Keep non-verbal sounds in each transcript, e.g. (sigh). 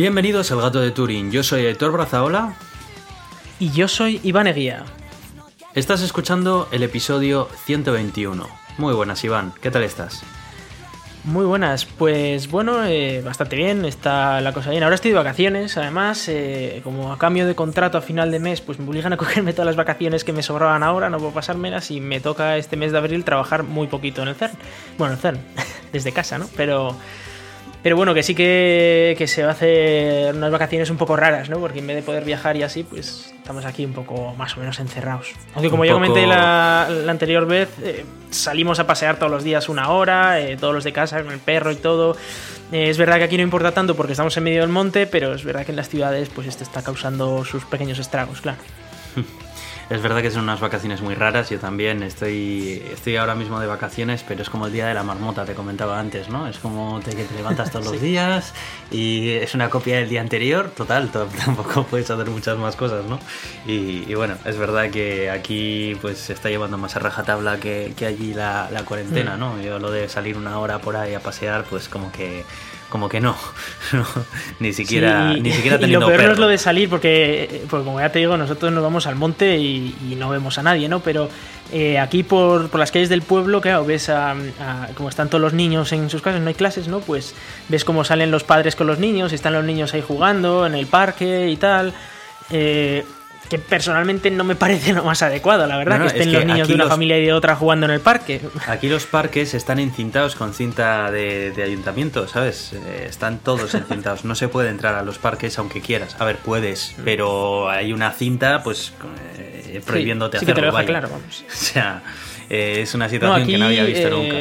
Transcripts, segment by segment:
Bienvenidos al Gato de Turing. Yo soy Héctor Brazaola. Y yo soy Iván Eguía. Estás escuchando el episodio 121. Muy buenas, Iván. ¿Qué tal estás? Muy buenas, pues bueno, eh, bastante bien, está la cosa bien. Ahora estoy de vacaciones, además, eh, como a cambio de contrato a final de mes, pues me obligan a (laughs) cogerme todas las vacaciones que me sobraban ahora, no puedo pasármelas y me toca este mes de abril trabajar muy poquito en el CERN. Bueno, en el CERN, (laughs) desde casa, ¿no? Pero pero bueno, que sí que, se va a hacer unas vacaciones un poco raras, ¿no? Porque en vez de poder viajar y así, pues estamos aquí un poco más o menos encerrados. Aunque como ya comenté la, anterior vez, eh, salimos a pasear todos los días una hora, eh, todos los de casa, con el perro y todo. Eh, es verdad que aquí no importa tanto porque estamos en medio del monte, pero es verdad que en las ciudades pues esto está causando sus pequeños estragos, claro. (laughs) Es verdad que son unas vacaciones muy raras. Yo también estoy, estoy ahora mismo de vacaciones, pero es como el día de la marmota, te comentaba antes, ¿no? Es como te, que te levantas todos los (laughs) días y es una copia del día anterior. Total, (laughs) tampoco puedes hacer muchas más cosas, ¿no? Y, bueno, es verdad que aquí pues se está llevando más a rajatabla que, que allí la, la cuarentena, mm. ¿no? Yo lo de salir una hora por ahí a pasear, pues como que como que no, (laughs) ni siquiera, ni siquiera teniendo Y lo peor no es lo de salir, porque, pues como ya te digo, nosotros nos vamos al monte y, no vemos a nadie, ¿no? Pero eh, aquí por, por, las calles del pueblo, claro, ves a, como están todos los niños en sus casas, no hay clases, ¿no? Pues ves cómo salen los padres con los niños, están los niños ahí jugando en el parque y tal. Eh, que personalmente no me parece lo más adecuado, la verdad, que estén los niños de una familia y de otra jugando en el parque. Aquí los parques están encintados con cinta de, ayuntamiento, ¿sabes? Eh, están todos encintados. No se puede entrar a los parques aunque quieras. A ver, puedes, mm. pero hay una cinta, pues, eh, prohibiéndote sí, hacerlo. Que te lo claro, vamos. (laughs) O sea, eh, es una situación que no había visto nunca.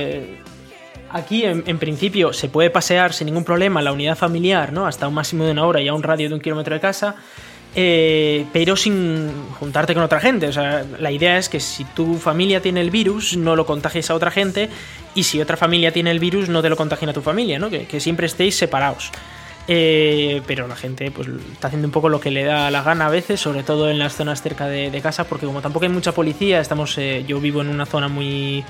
Aquí, en, en, principio, se puede pasear sin ningún problema la unidad familiar, ¿no? Hasta un máximo de una hora y a un radio de un kilómetro de casa. Eh, pero sin juntarte con otra gente. O sea, la idea es que si tu familia tiene el virus, no lo contagies a otra gente, y si otra familia tiene el virus, no te lo contagien a tu familia, ¿no? Que, siempre estéis separados. Eh, pero la gente pues está haciendo un poco lo que le da la gana a veces, sobre todo en las zonas cerca de, casa, porque como tampoco hay mucha policía, estamos, eh, yo vivo en una zona muy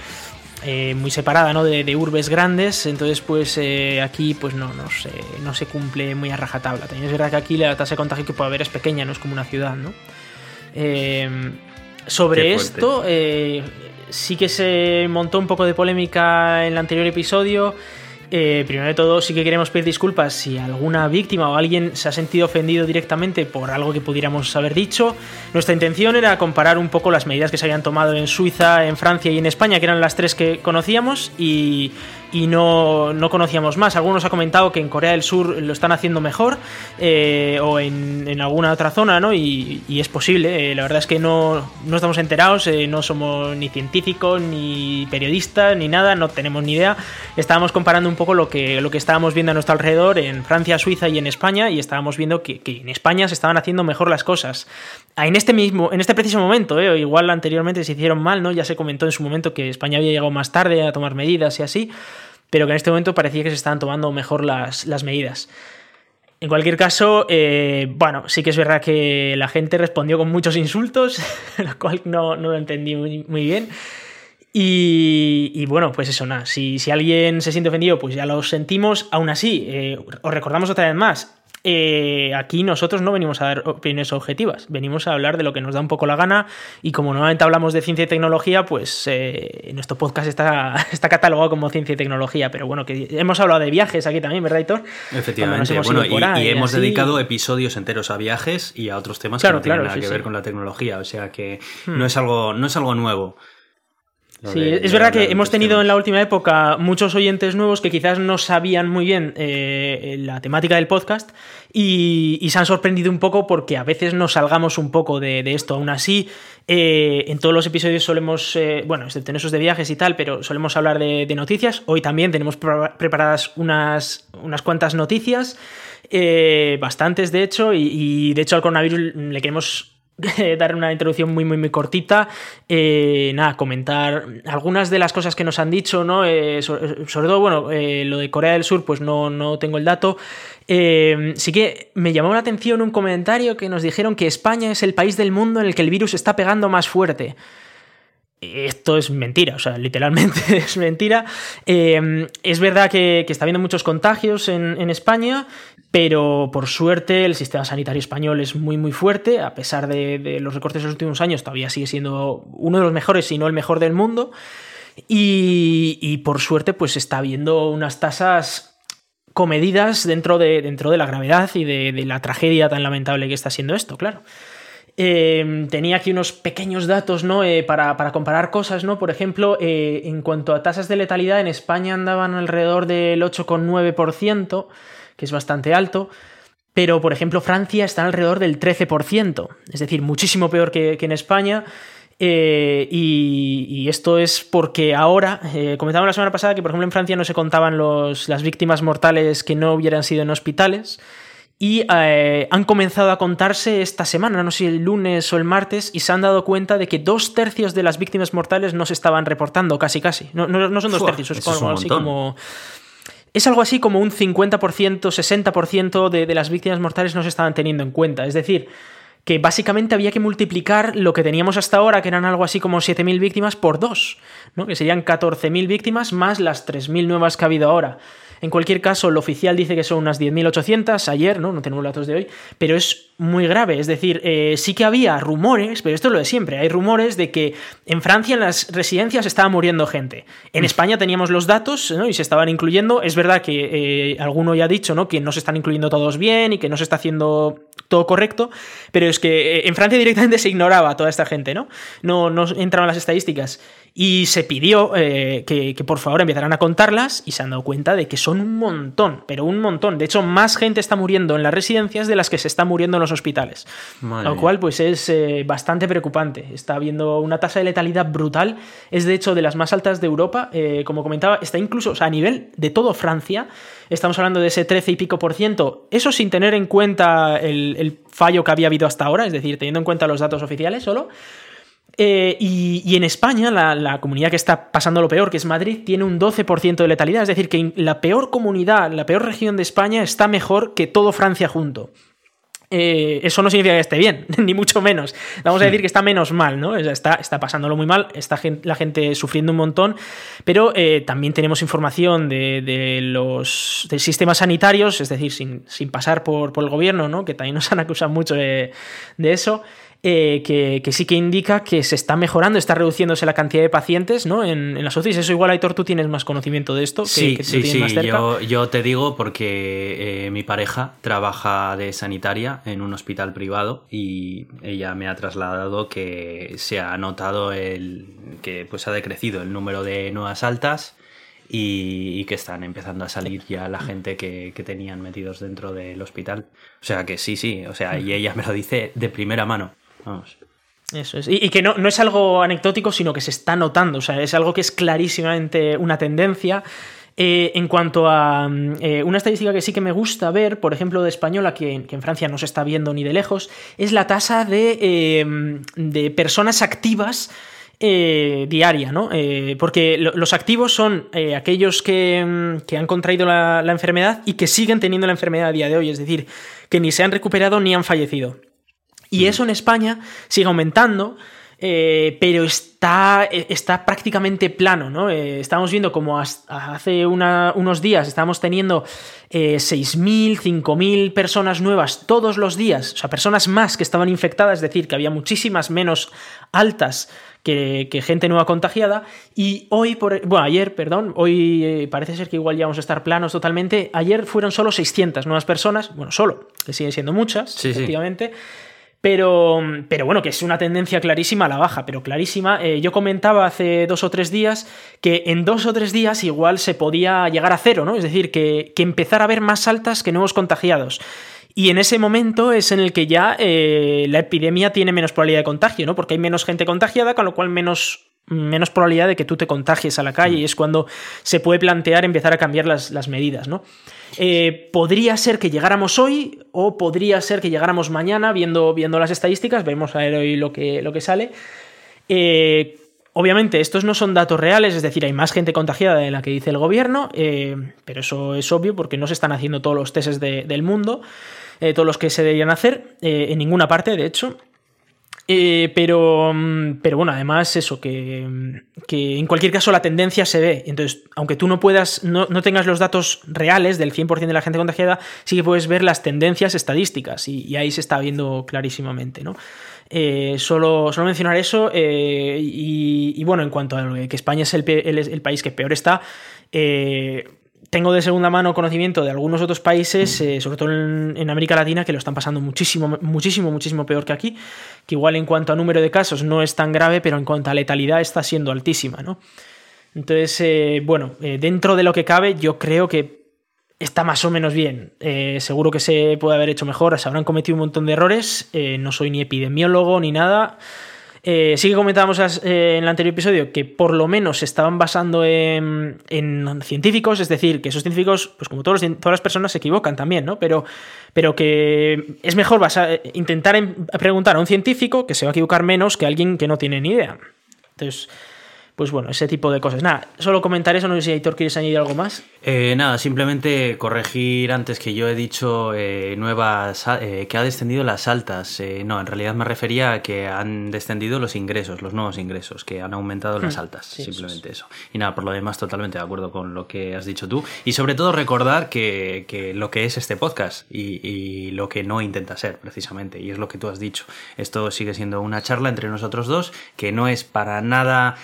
eh, muy separada ¿no? de, urbes grandes, entonces pues eh, aquí pues no, no, se, no se cumple muy a rajatabla. También es verdad que aquí la tasa de contagio que puede haber es pequeña, no es como una ciudad. ¿no? Eh, sobre esto, sí que se montó un poco de polémica en el anterior episodio. Eh, primero de todo, sí que queremos pedir disculpas si alguna víctima o alguien se ha sentido ofendido directamente por algo que pudiéramos haber dicho. Nuestra intención era comparar un poco las medidas que se habían tomado en Suiza, en Francia y en España, que eran las tres que conocíamos, y, y no, no, conocíamos más. Algunos ha comentado que en Corea del Sur lo están haciendo mejor eh, o en, en, alguna otra zona, ¿no? Y, y es posible. Eh, la verdad es que no, no estamos enterados, eh, no somos ni científicos, ni periodistas, ni nada, no tenemos ni idea. Estábamos comparando un poco lo que, lo que estábamos viendo a nuestro alrededor en Francia, Suiza y en España, y estábamos viendo que, que en España se estaban haciendo mejor las cosas. Ah, en este mismo, en este preciso momento, igual anteriormente se hicieron mal, ¿no? Ya se comentó en su momento que España había llegado más tarde a tomar medidas y así pero que en este momento parecía que se estaban tomando mejor las, medidas. En cualquier caso, eh, bueno, sí que es verdad que la gente respondió con muchos insultos, (laughs) lo cual no, lo entendí muy, bien. Y, bueno, pues eso, nada. Si, si, alguien se siente ofendido, pues ya lo sentimos. Aún así, eh, os recordamos otra vez más: eh, aquí nosotros no venimos a dar opiniones objetivas, venimos a hablar de lo que nos da un poco la gana y como normalmente hablamos de ciencia y tecnología, pues eh, nuestro podcast está, (laughs) está catalogado como ciencia y tecnología, pero bueno, que hemos hablado de viajes aquí también, ¿verdad, Hitor? Efectivamente, bueno, y, hemos dedicado episodios enteros a viajes y a otros temas que no tienen nada que ver con la tecnología, o sea que hmm. no, es algo, no es algo nuevo. Sí, es verdad que hemos tenido en la última época muchos oyentes nuevos que quizás no sabían muy bien eh, la temática del podcast y, se han sorprendido un poco porque a veces nos salgamos un poco de, esto. Aún así, eh, en todos los episodios solemos, eh, bueno, excepto en esos de viajes y tal, pero solemos hablar de, noticias. Hoy también tenemos preparadas unas, unas cuantas noticias, bastantes de hecho, y, y de hecho al coronavirus le queremos (laughs) dar una introducción muy, muy, muy cortita. Eh, nada, comentar algunas de las cosas que nos han dicho, ¿no? Eh, sobre, todo, bueno, eh, lo de Corea del Sur, pues no, no tengo el dato. sí que me llamó la atención un comentario que nos dijeron que España es el país del mundo en el que el virus está pegando más fuerte. Esto es mentira, o sea, literalmente (laughs) es mentira. Eh, es verdad que, está habiendo muchos contagios en, España, pero por suerte el sistema sanitario español es muy, muy fuerte, a pesar de, los recortes de los últimos años, todavía sigue siendo uno de los mejores, si no el mejor del mundo. Y, por suerte, pues está habiendo unas tasas comedidas dentro de, dentro de la gravedad y de la tragedia tan lamentable que está siendo esto, claro. Em, tenía aquí unos pequeños datos ¿no? Eh, para, comparar cosas, ¿no? Por ejemplo, eh, en cuanto a tasas de letalidad, en España andaban alrededor del 8,9%, que es bastante alto. Pero, por ejemplo, Francia está alrededor del 13%, es decir, muchísimo peor que, en España. Eh, y, esto es porque ahora, comentamos la semana pasada que, por ejemplo, en Francia no se contaban las víctimas mortales que no hubieran sido en hospitales y eh, han comenzado a contarse esta semana, no sé si el lunes o el martes, y se han dado cuenta de que dos tercios de las víctimas mortales no se estaban reportando, casi casi. No, son dos tercios, es, algo así como... Es algo así como un 50%, 60% de, de las víctimas mortales no se estaban teniendo en cuenta. Es decir, que básicamente había que multiplicar lo que teníamos hasta ahora, que eran algo así como 7.000 víctimas, por dos, ¿no? que serían 14.000 víctimas más las 3.000 nuevas que ha habido ahora. En cualquier caso, el oficial dice que son unas 10.800 ayer, ¿no? No tenemos datos de hoy, pero es muy grave. Es decir, eh, sí que había rumores, pero esto es lo de siempre. Hay rumores de que en Francia en las residencias estaba muriendo gente. En. España teníamos los datos y se estaban incluyendo. Es verdad que eh, alguno ya ha dicho ¿no? que no se están incluyendo todos bien y que no se está haciendo todo correcto, pero es que eh, en Francia directamente se ignoraba a toda esta gente, ¿no? No, no entraban las estadísticas. Y se pidió que, que, por favor empezaran a contarlas y se han dado cuenta de que son un montón, pero un montón. De hecho, más gente está muriendo en las residencias de las que se está muriendo en los hospitales. lo cual, pues es eh, bastante preocupante. Está habiendo una tasa de letalidad brutal. Es de hecho de las más altas de Europa. Eh, como comentaba, está incluso, a nivel de todo Francia, estamos hablando de ese 13 y pico por ciento. Eso sin tener en cuenta el, fallo que había habido hasta ahora, es decir, teniendo en cuenta los datos oficiales solo. Eh, y, en España, la, la, comunidad que está pasando lo peor, que es Madrid, tiene un 12% de letalidad. Es decir, que la peor comunidad, la peor región de España está mejor que todo Francia junto. Eh, eso no significa que esté bien, (laughs) ni mucho menos. Vamos a decir que está menos mal, ¿no? Está, está pasándolo muy mal, está la gente sufriendo un montón, pero eh, también tenemos información de, los sistemas sanitarios, es decir, sin, pasar por, por, el gobierno, ¿no? Que también nos han acusado mucho de, de eso. Eh, que, sí que indica que se está mejorando, está reduciéndose la cantidad de pacientes ¿no? en, las UCIs. Eso igual, Aitor, tú tienes más conocimiento de esto. sí, sí, sí. Yo, te digo porque eh, mi pareja trabaja de sanitaria en un hospital privado y ella me ha trasladado que se ha notado el que pues ha decrecido el número de nuevas altas y, que están empezando a salir ya la gente que, que, tenían metidos dentro del hospital. O sea que sí, sí, o sea, y ella me lo dice de primera mano. Eso es. Y, que no, no, es algo anecdótico, sino que se está notando. O sea, es algo que es clarísimamente una tendencia. Eh, en cuanto a mm, eh, una estadística que sí que me gusta ver, por ejemplo, de española, que, en Francia no se está viendo ni de lejos, es la tasa de, eh, de personas activas diaria, ¿no? porque los activos son aquellos que, mm, que, han contraído la enfermedad y que siguen teniendo la enfermedad a día de hoy, es decir, que ni se han recuperado ni han fallecido. Y eso en España sigue aumentando. Eh, pero está, eh, está, prácticamente plano, ¿no? Eh, estamos viendo como hace unos días estábamos teniendo 6.000, 5.000 personas nuevas todos los días, o sea, personas más que estaban infectadas, es decir, que había muchísimas menos altas que, gente nueva contagiada, y hoy, por, bueno, ayer, perdón, hoy parece ser que igual ya vamos a estar planos totalmente, ayer fueron solo 600 nuevas personas, bueno, solo, que siguen siendo muchas, efectivamente. Pero, pero bueno, que es una tendencia clarísima a la baja, pero clarísima. Eh, yo comentaba hace dos o tres días que en dos o tres días igual se podía llegar a cero, ¿no? Es decir, que, que empezar a haber más altas que nuevos contagiados. Y en ese momento es en el que ya eh, la epidemia tiene menos probabilidad de contagio, ¿no? Porque hay menos gente contagiada, con lo cual menos menos probabilidad de que tú te contagies a la calle y es cuando se puede plantear empezar a cambiar las, las medidas, ¿no? Eh, podría ser que llegáramos hoy o podría ser que llegáramos mañana viendo, viendo las estadísticas, veremos a ver hoy lo que, lo que sale. Eh, obviamente estos no son datos reales, es decir, hay más gente contagiada de la que dice el gobierno, eh, pero eso es obvio porque no se están haciendo todos los testes del mundo, todos los que se deberían hacer, en ninguna parte, de hecho. Eh, pero, mm, pero bueno, además eso, que, que, en cualquier caso la tendencia se ve. Entonces, aunque tú no puedas, no, no tengas los datos reales del 100% de la gente contagiada, sí que puedes ver las tendencias estadísticas y, ahí se está viendo clarísimamente, ¿no? Eh, solo, solo, mencionar eso eh, y, bueno, en cuanto a que España es el, el, el país que peor está, eh, tengo de segunda mano conocimiento de algunos otros países, eh, sobre todo en, en, América Latina, que lo están pasando muchísimo, muchísimo, muchísimo peor que aquí, que igual en cuanto a número de casos no es tan grave, pero en cuanto a letalidad está siendo altísima, ¿no? Entonces, eh, bueno, eh, dentro de lo que cabe, yo creo que está más o menos bien. Seguro que se puede haber hecho mejor, se habrán cometido un montón de errores, no soy ni epidemiólogo ni nada. Eh, sí que comentábamos eh, en el anterior episodio que por lo menos se estaban basando en, en, científicos, es decir, que esos científicos, pues como todos, todas las personas, se equivocan también, ¿no? Pero, pero que es mejor intentar en, preguntar a un científico que se va a equivocar menos que a alguien que no tiene ni idea. Entonces, pues bueno, ese tipo de cosas. Nada, solo comentar eso, no sé si Aitor quieres añadir algo más. Eh, nada, simplemente corregir antes que yo he dicho eh, nuevas eh, que ha descendido las altas. Eh, no, en realidad me refería a que han descendido los ingresos, los nuevos ingresos, que han aumentado las altas, sí, simplemente eso, eso. Y nada, por lo demás, totalmente de acuerdo con lo que has dicho tú. Y sobre todo recordar que, que lo que es este podcast y, y, lo que no intenta ser, precisamente, y es lo que tú has dicho. Esto sigue siendo una charla entre nosotros dos, que no es para nada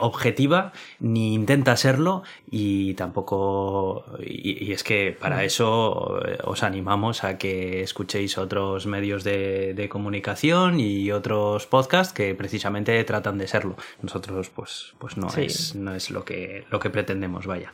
objetiva, ni intenta serlo, y tampoco. Y, y, es que para eso os animamos a que escuchéis otros medios de, de, comunicación y otros podcasts que precisamente tratan de serlo. Nosotros, pues, pues no, sí. es, no es lo que, lo que pretendemos, vaya.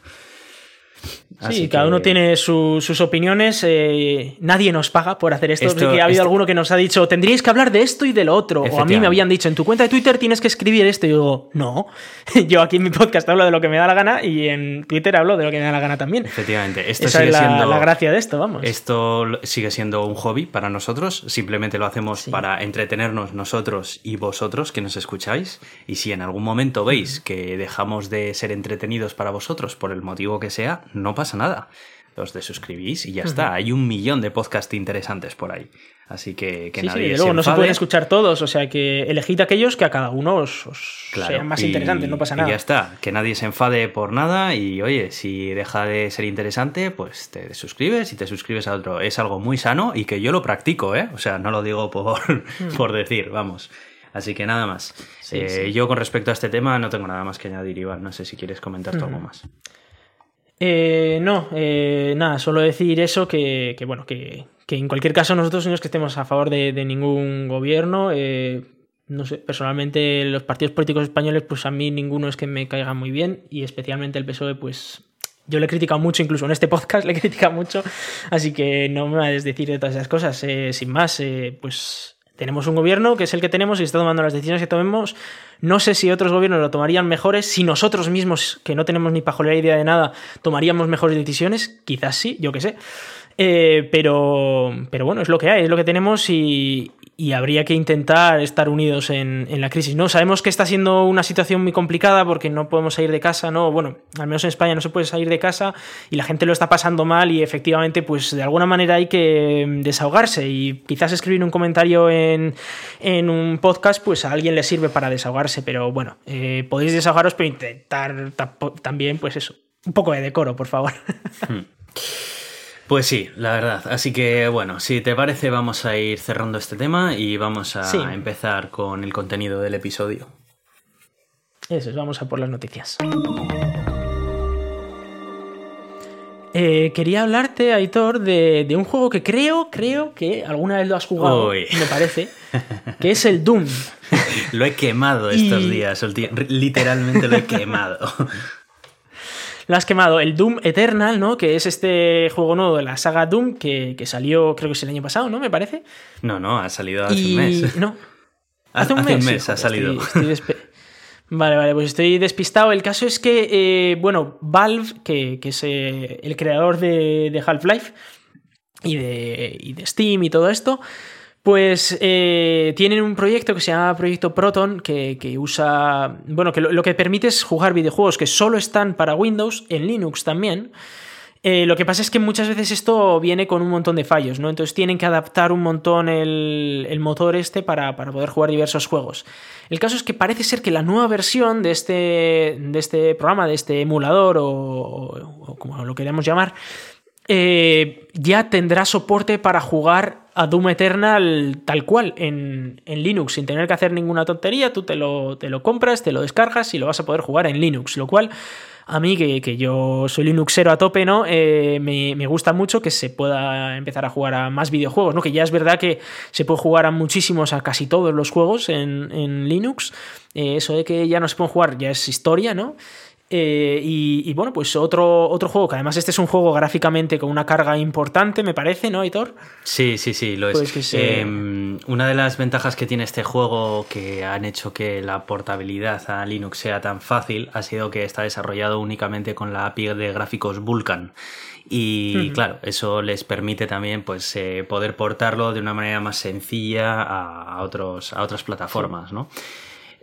Así sí, cada uno tiene su, sus opiniones. Eh, nadie nos paga por hacer esto. esto ha habido esto... alguno que nos ha dicho, tendríais que hablar de esto y de lo otro. O a mí me habían dicho, en tu cuenta de Twitter tienes que escribir esto. Y yo digo, no. (laughs) yo aquí en mi podcast hablo de lo que me da la gana y en Twitter hablo de lo que me da la gana también. Efectivamente. Esto Esa sigue es la, siendo, la, gracia de esto, vamos. Esto sigue siendo un hobby para nosotros. Simplemente lo hacemos sí. para entretenernos nosotros y vosotros que nos escucháis. Y si en algún momento veis que dejamos de ser entretenidos para vosotros por el motivo que sea, no pasa nada. Os desuscribís y ya uh -huh. está. Hay un millón de podcasts interesantes por ahí. Así que, que sí, nadie sí, se luego no se pueden escuchar todos, o sea que elegid aquellos que a cada uno os, os claro, sean más y, interesantes, no pasa nada. Y ya está, que nadie se enfade por nada y oye, si deja de ser interesante, pues te suscribes y te suscribes a otro. Es algo muy sano y que yo lo practico, ¿eh? O sea, no lo digo por, mm. (laughs) por decir, vamos. Así que nada más. Sí, eh. Yo con respecto a este tema no tengo nada más que añadir, Iván. No sé si quieres comentar algo más. Eh, no, eh, nada, solo decir eso, que, bueno, que, en cualquier caso nosotros no es que estemos a favor de, de ningún gobierno. Eh, no sé, personalmente los partidos políticos españoles, pues a mí ninguno es que me caiga muy bien y especialmente el PSOE, pues yo le he criticado mucho, incluso en este podcast le he criticado mucho, así que no me va a desdecir de todas esas cosas. Eh, sin más, eh, pues tenemos un gobierno que es el que tenemos y está tomando las decisiones que tomemos. No sé si otros gobiernos lo tomarían mejores, si nosotros mismos, que no tenemos ni pajolera idea de nada, tomaríamos mejores decisiones. Quizás sí, yo qué sé. Eh, pero, pero bueno, es lo que hay, es lo que tenemos y, y habría que intentar estar unidos en, en, la crisis. ¿no? Sabemos que está siendo una situación muy complicada porque no podemos salir de casa, ¿no? Bueno, al menos en España no se puede salir de casa y la gente lo está pasando mal y efectivamente, pues de alguna manera hay que desahogarse y quizás escribir un comentario en, en un podcast, pues a alguien le sirve para desahogarse, pero bueno, eh, podéis desahogaros, pero intentar también, pues eso, un poco de decoro, por favor. Pues sí, la verdad. Así que bueno, si te parece vamos a ir cerrando este tema y vamos a sí. empezar con el contenido del episodio. Eso es, vamos a por las noticias. Eh, quería hablarte, Aitor, de, de, un juego que creo, creo que alguna vez lo has jugado, Uy. me parece, (laughs) que es el Doom. lo he quemado estos y... días, literalmente lo he quemado. (laughs) lo has quemado. El Doom Eternal, ¿no? Que es este juego nuevo de la saga Doom que, que salió, creo que es el año pasado, ¿no? Me parece. No, no, ha salido hace y... un mes. (laughs) No. Hace un mes, hace un mes ha salido. Estoy, estoy (laughs) vale, vale, pues estoy despistado. El caso es que, eh, bueno, Valve, que, que es eh, el creador de, de Half-Life y de, y de Steam y todo esto, pues eh, tienen un proyecto que se llama Proyecto Proton, que, que usa. Bueno, que lo, que permite es jugar videojuegos que solo están para Windows, en Linux también. Eh, lo que pasa es que muchas veces esto viene con un montón de fallos, ¿no? Entonces tienen que adaptar un montón el, motor este para, poder jugar diversos juegos. El caso es que parece ser que la nueva versión de este, de este programa, de este emulador o, como lo queramos llamar, eh, ya tendrá soporte para jugar a Doom Eternal tal cual en, Linux, sin tener que hacer ninguna tontería. Tú te lo, te lo compras, te lo descargas y lo vas a poder jugar en Linux, lo cual a mí, que, yo soy Linuxero a tope, ¿no? Eh, me, gusta mucho que se pueda empezar a jugar a más videojuegos, ¿no? Que ya es verdad que se puede jugar a muchísimos, a casi todos los juegos en, Linux. Eh, eso de que ya no se pueden jugar ya es historia, ¿no? Eh, y, bueno, pues otro, otro juego, que además este es un juego gráficamente con una carga importante, me parece, ¿no, Hitor? Sí, sí, sí, lo es. Pues em, una de las ventajas que tiene este juego que han hecho que la portabilidad a Linux sea tan fácil ha sido que está desarrollado únicamente con la API de gráficos Vulkan. Y claro, eso les permite también pues, eh, poder portarlo de una manera más sencilla a, otros, a otras plataformas, ¿no?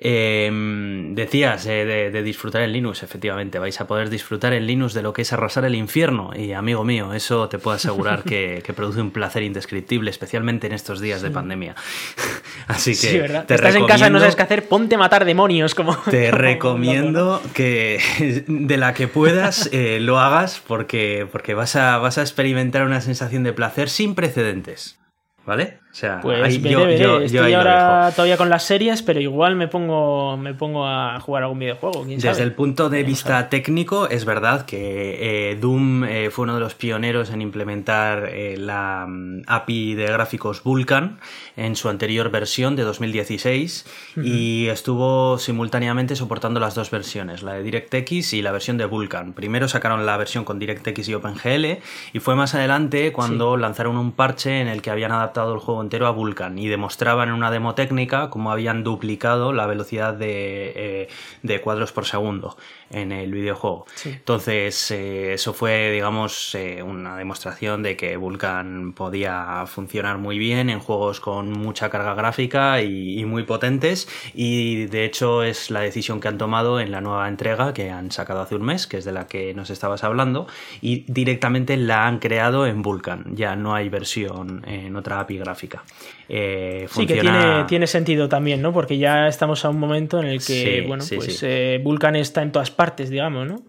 Em, decías eh, de, disfrutar en Linux, efectivamente, vais a poder disfrutar en Linux de lo que es arrasar el infierno. Y amigo mío, eso te puedo asegurar que, (laughs) produce un placer indescriptible, especialmente en estos días de pandemia. (laughs) Así que Te Estás en casa y no sabes qué hacer, ponte a matar demonios. Como... Te (laughs) recomiendo que de la que puedas eh, lo hagas porque, porque vas, a, vas a experimentar una sensación de placer sin precedentes. ¿Vale? O sea, pues yo, Estoy ahora todavía con las series, pero igual me pongo, me pongo a jugar algún videojuego. Desde el punto de vista técnico, es verdad que eh, Doom eh, fue uno de los pioneros en implementar eh, la mm, API de gráficos Vulkan en su anterior versión de 2016 y estuvo simultáneamente soportando las dos versiones, la de DirectX y la versión de Vulkan. Primero sacaron la versión con DirectX y OpenGL y fue más adelante cuando lanzaron un parche en el que habían adaptado el juego a Vulkan y demostraban en una demo técnica cómo habían duplicado la velocidad de, eh, cuadros por segundo en el videojuego. Entonces, eh, eso fue, digamos, eh, una demostración de que Vulkan podía funcionar muy bien en juegos con mucha carga gráfica y, muy potentes. Y de hecho, es la decisión que han tomado en la nueva entrega que han sacado hace un mes, que es de la que nos estabas hablando, y directamente la han creado en Vulkan. Ya no hay versión en otra API gráfica. Eh, sí, que tiene, tiene, sentido también, ¿no? Porque ya estamos a un momento en el que, bueno, pues Vulkan está en todas partes, digamos, ¿no?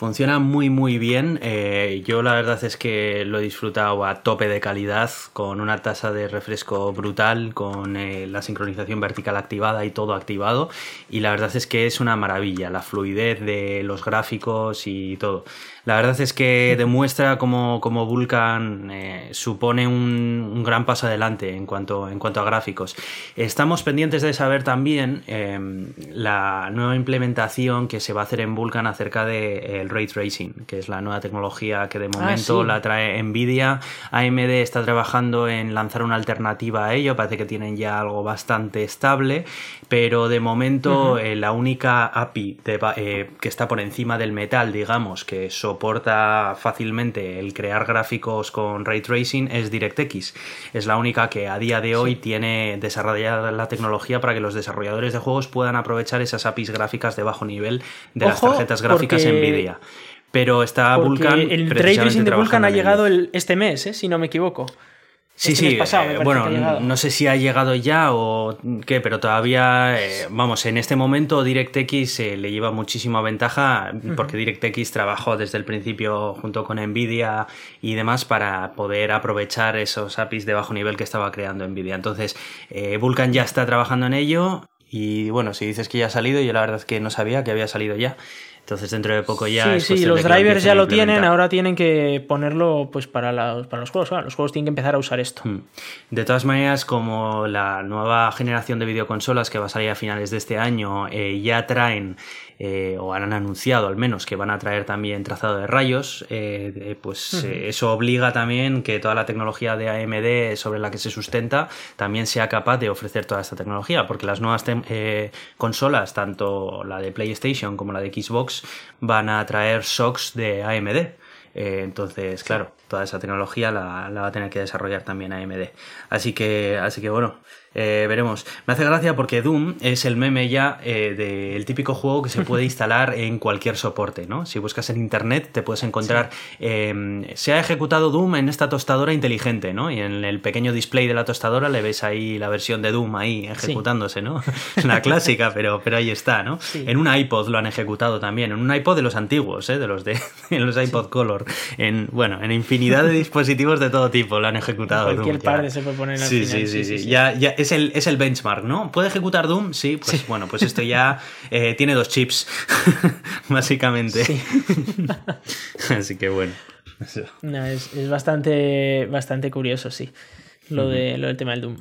Funciona muy muy bien. Eh, yo la verdad es que lo he disfrutado a tope de calidad, con una tasa de refresco brutal, con eh, la sincronización vertical activada y todo activado. Y la verdad es que es una maravilla, la fluidez de los gráficos y todo. La verdad es que demuestra como, como Vulkan eh, supone un, gran paso adelante en cuanto, en cuanto a gráficos. Estamos pendientes de saber también em, la nueva implementación que se va a hacer en Vulkan acerca del de, ray tracing, que es la nueva tecnología que de ah, momento la trae Nvidia. AMD está trabajando en lanzar una alternativa a ello, parece que tienen ya algo bastante estable, pero de momento eh, la única API eh, que está por encima del metal, digamos, que soporta fácilmente el crear gráficos con ray tracing es DirectX. Es la única que a día de hoy tiene desarrollada la tecnología para que los desarrolladores de juegos puedan aprovechar esas APIs gráficas de bajo nivel de las tarjetas gráficas Nvidia. Pero está Vulkan. El ray tracing de Vulkan ha llegado este mes, ¿eh? si no me equivoco. Sí, este sí, eh, bueno, no sé si ha llegado ya o qué, pero todavía, eh, vamos, en este momento DirectX eh, le lleva muchísima ventaja porque DirectX trabajó desde el principio junto con Nvidia y demás para poder aprovechar esos APIs de bajo nivel que estaba creando Nvidia. Entonces, Vulkan ya está trabajando en ello y bueno, si dices que ya ha salido, yo la verdad es que no sabía que había salido ya. Entonces dentro de poco ya... Sí, sí, los drivers ya lo tienen, ahora tienen que ponerlo pues para, para los juegos. los juegos tienen que empezar a usar esto. Hmm. De todas maneras, como la nueva generación de videoconsolas que va a salir a finales de este año eh, ya traen eh, o han anunciado al menos que van a traer también trazado de rayos, eh, pues eh, eso obliga también que toda la tecnología de AMD sobre la que se sustenta también sea capaz de ofrecer toda esta tecnología, porque las nuevas consolas, tanto la de PlayStation como la de Xbox, van a traer SOCs de AMD. entonces, claro, toda esa tecnología la, la, va a tener que desarrollar también AMD. Así que, así que bueno, Eh, veremos. Me hace gracia porque Doom es el meme ya eh, del típico juego que se puede (laughs) instalar en cualquier soporte, ¿no? Si buscas en internet te puedes encontrar em, se ha ejecutado Doom en esta tostadora inteligente, ¿no? Y en el pequeño display de la tostadora le ves ahí la versión de Doom ahí ejecutándose, ¿no? (laughs) Es una clásica, pero, pero ahí está, ¿no? En un iPod lo han ejecutado también, en un iPod de los antiguos, ¿eh? De los de (laughs) los iPod Color, en bueno, en infinidad de dispositivos de todo tipo lo han ejecutado. Cualquier par se puede poner en sí, sí, sí, sí, Ya, ya es el, es el benchmark, ¿no? ¿Puede ejecutar Doom? Sí, pues bueno, pues esto ya (laughs) eh, tiene dos chips, (laughs) básicamente. (laughs) Así que bueno. es, bastante, bastante curioso, sí, lo, de, lo del tema del Doom.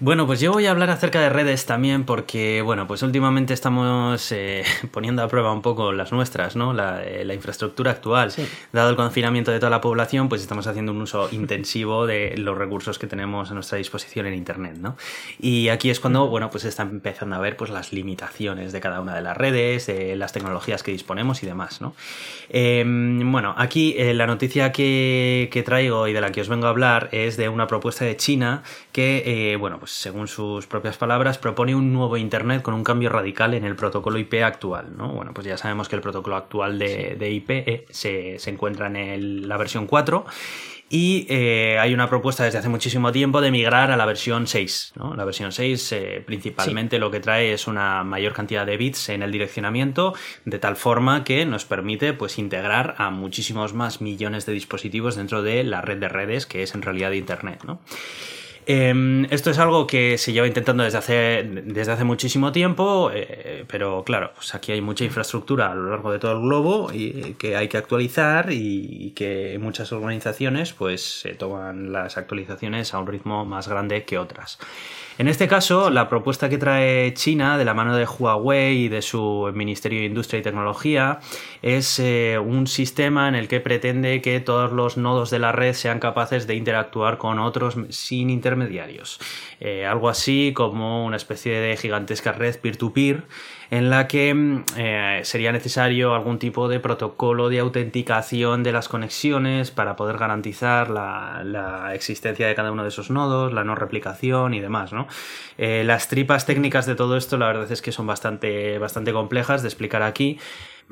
Bueno, pues yo voy a hablar acerca de redes también porque, bueno, pues últimamente estamos eh, (laughs) poniendo a prueba un poco las nuestras, ¿no? La, eh, infraestructura actual. Dado el confinamiento de toda la población, pues estamos haciendo un uso intensivo de los recursos que tenemos a nuestra disposición en Internet, ¿no? Y aquí es cuando, bueno, pues está empezando a ver pues las limitaciones de cada una de las redes, de las tecnologías que disponemos y demás, ¿no? Em, bueno, aquí eh, la noticia que, que, traigo y de la que os vengo a hablar es de una propuesta de China que, bueno, pues según sus propias palabras, propone un nuevo Internet con un cambio radical en el protocolo IP actual. ¿no? Bueno, pues ya sabemos que el protocolo actual de, IP eh, se, encuentra en la versión 4 y eh, hay una propuesta desde hace muchísimo tiempo de migrar a la versión 6. ¿no? La versión 6 eh, principalmente lo que trae es una mayor cantidad de bits en el direccionamiento, de tal forma que nos permite pues, integrar a muchísimos más millones de dispositivos dentro de la red de redes que es en realidad Internet. ¿no? Em, esto es algo que se lleva intentando desde hace, desde hace muchísimo tiempo, eh, pero claro, pues aquí hay mucha infraestructura a lo largo de todo el globo y que hay que actualizar y que muchas organizaciones pues se toman las actualizaciones a un ritmo más grande que otras. En este caso, la propuesta que trae China de la mano de Huawei y de su Ministerio de Industria y Tecnología es eh, un sistema en el que pretende que todos los nodos de la red sean capaces de interactuar con otros sin intermediarios. Eh, algo así como una especie de gigantesca red peer-to-peer en la que mm, eh, sería necesario algún tipo de protocolo de autenticación de las conexiones para poder garantizar la, existencia de cada uno de esos nodos, la no replicación y demás. ¿no? Eh, las tripas técnicas de todo esto la verdad es que son bastante, bastante complejas de explicar aquí.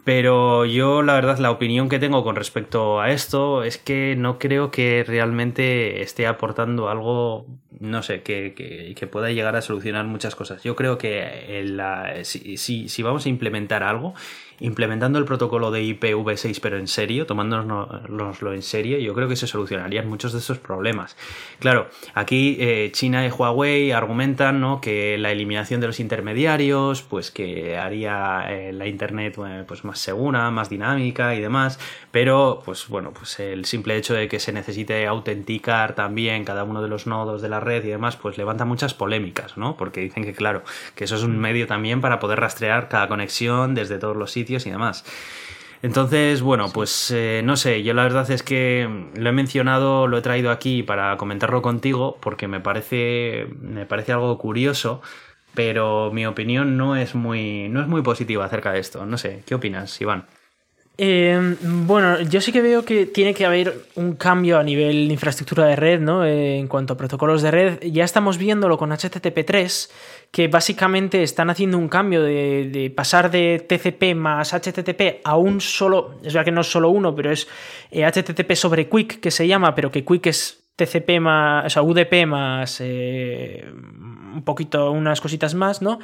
Pero yo, la verdad, la opinión que tengo con respecto a esto es que no creo que realmente esté aportando algo, no sé, que, que, pueda llegar a solucionar muchas cosas. Yo creo que la, si, si, vamos a implementar algo, implementando el protocolo de IPv6 pero en serio, tomándonoslo en serio, yo creo que se solucionarían muchos de esos problemas. Claro, aquí eh, China y Huawei argumentan ¿no? que la eliminación de los intermediarios, pues que haría eh, la Internet eh, pues más segura, más dinámica y demás, pero pues bueno, pues el simple hecho de que se necesite autenticar también cada uno de los nodos de la red y demás, pues levanta muchas polémicas, ¿no? Porque dicen que claro, que eso es un medio también para poder rastrear cada conexión desde todos los sitios y demás. Entonces, bueno, pues eh, no sé, yo la verdad es que lo he mencionado, lo he traído aquí para comentarlo contigo porque me parece, me parece algo curioso, pero mi opinión no es muy, no es muy positiva acerca de esto. No sé, ¿qué opinas, Iván? Eh, bueno, yo sí que veo que tiene que haber un cambio a nivel de infraestructura de red, ¿no? Eh, en cuanto a protocolos de red, ya estamos viéndolo con HTTP3, que básicamente están haciendo un cambio de, pasar de TCP más HTTP a un solo, es verdad que no es solo uno, pero es HTTP eh, sobre QUIC que se llama, pero que QUIC es TCP más, o sea, UDP más un poquito, unas cositas más, ¿no?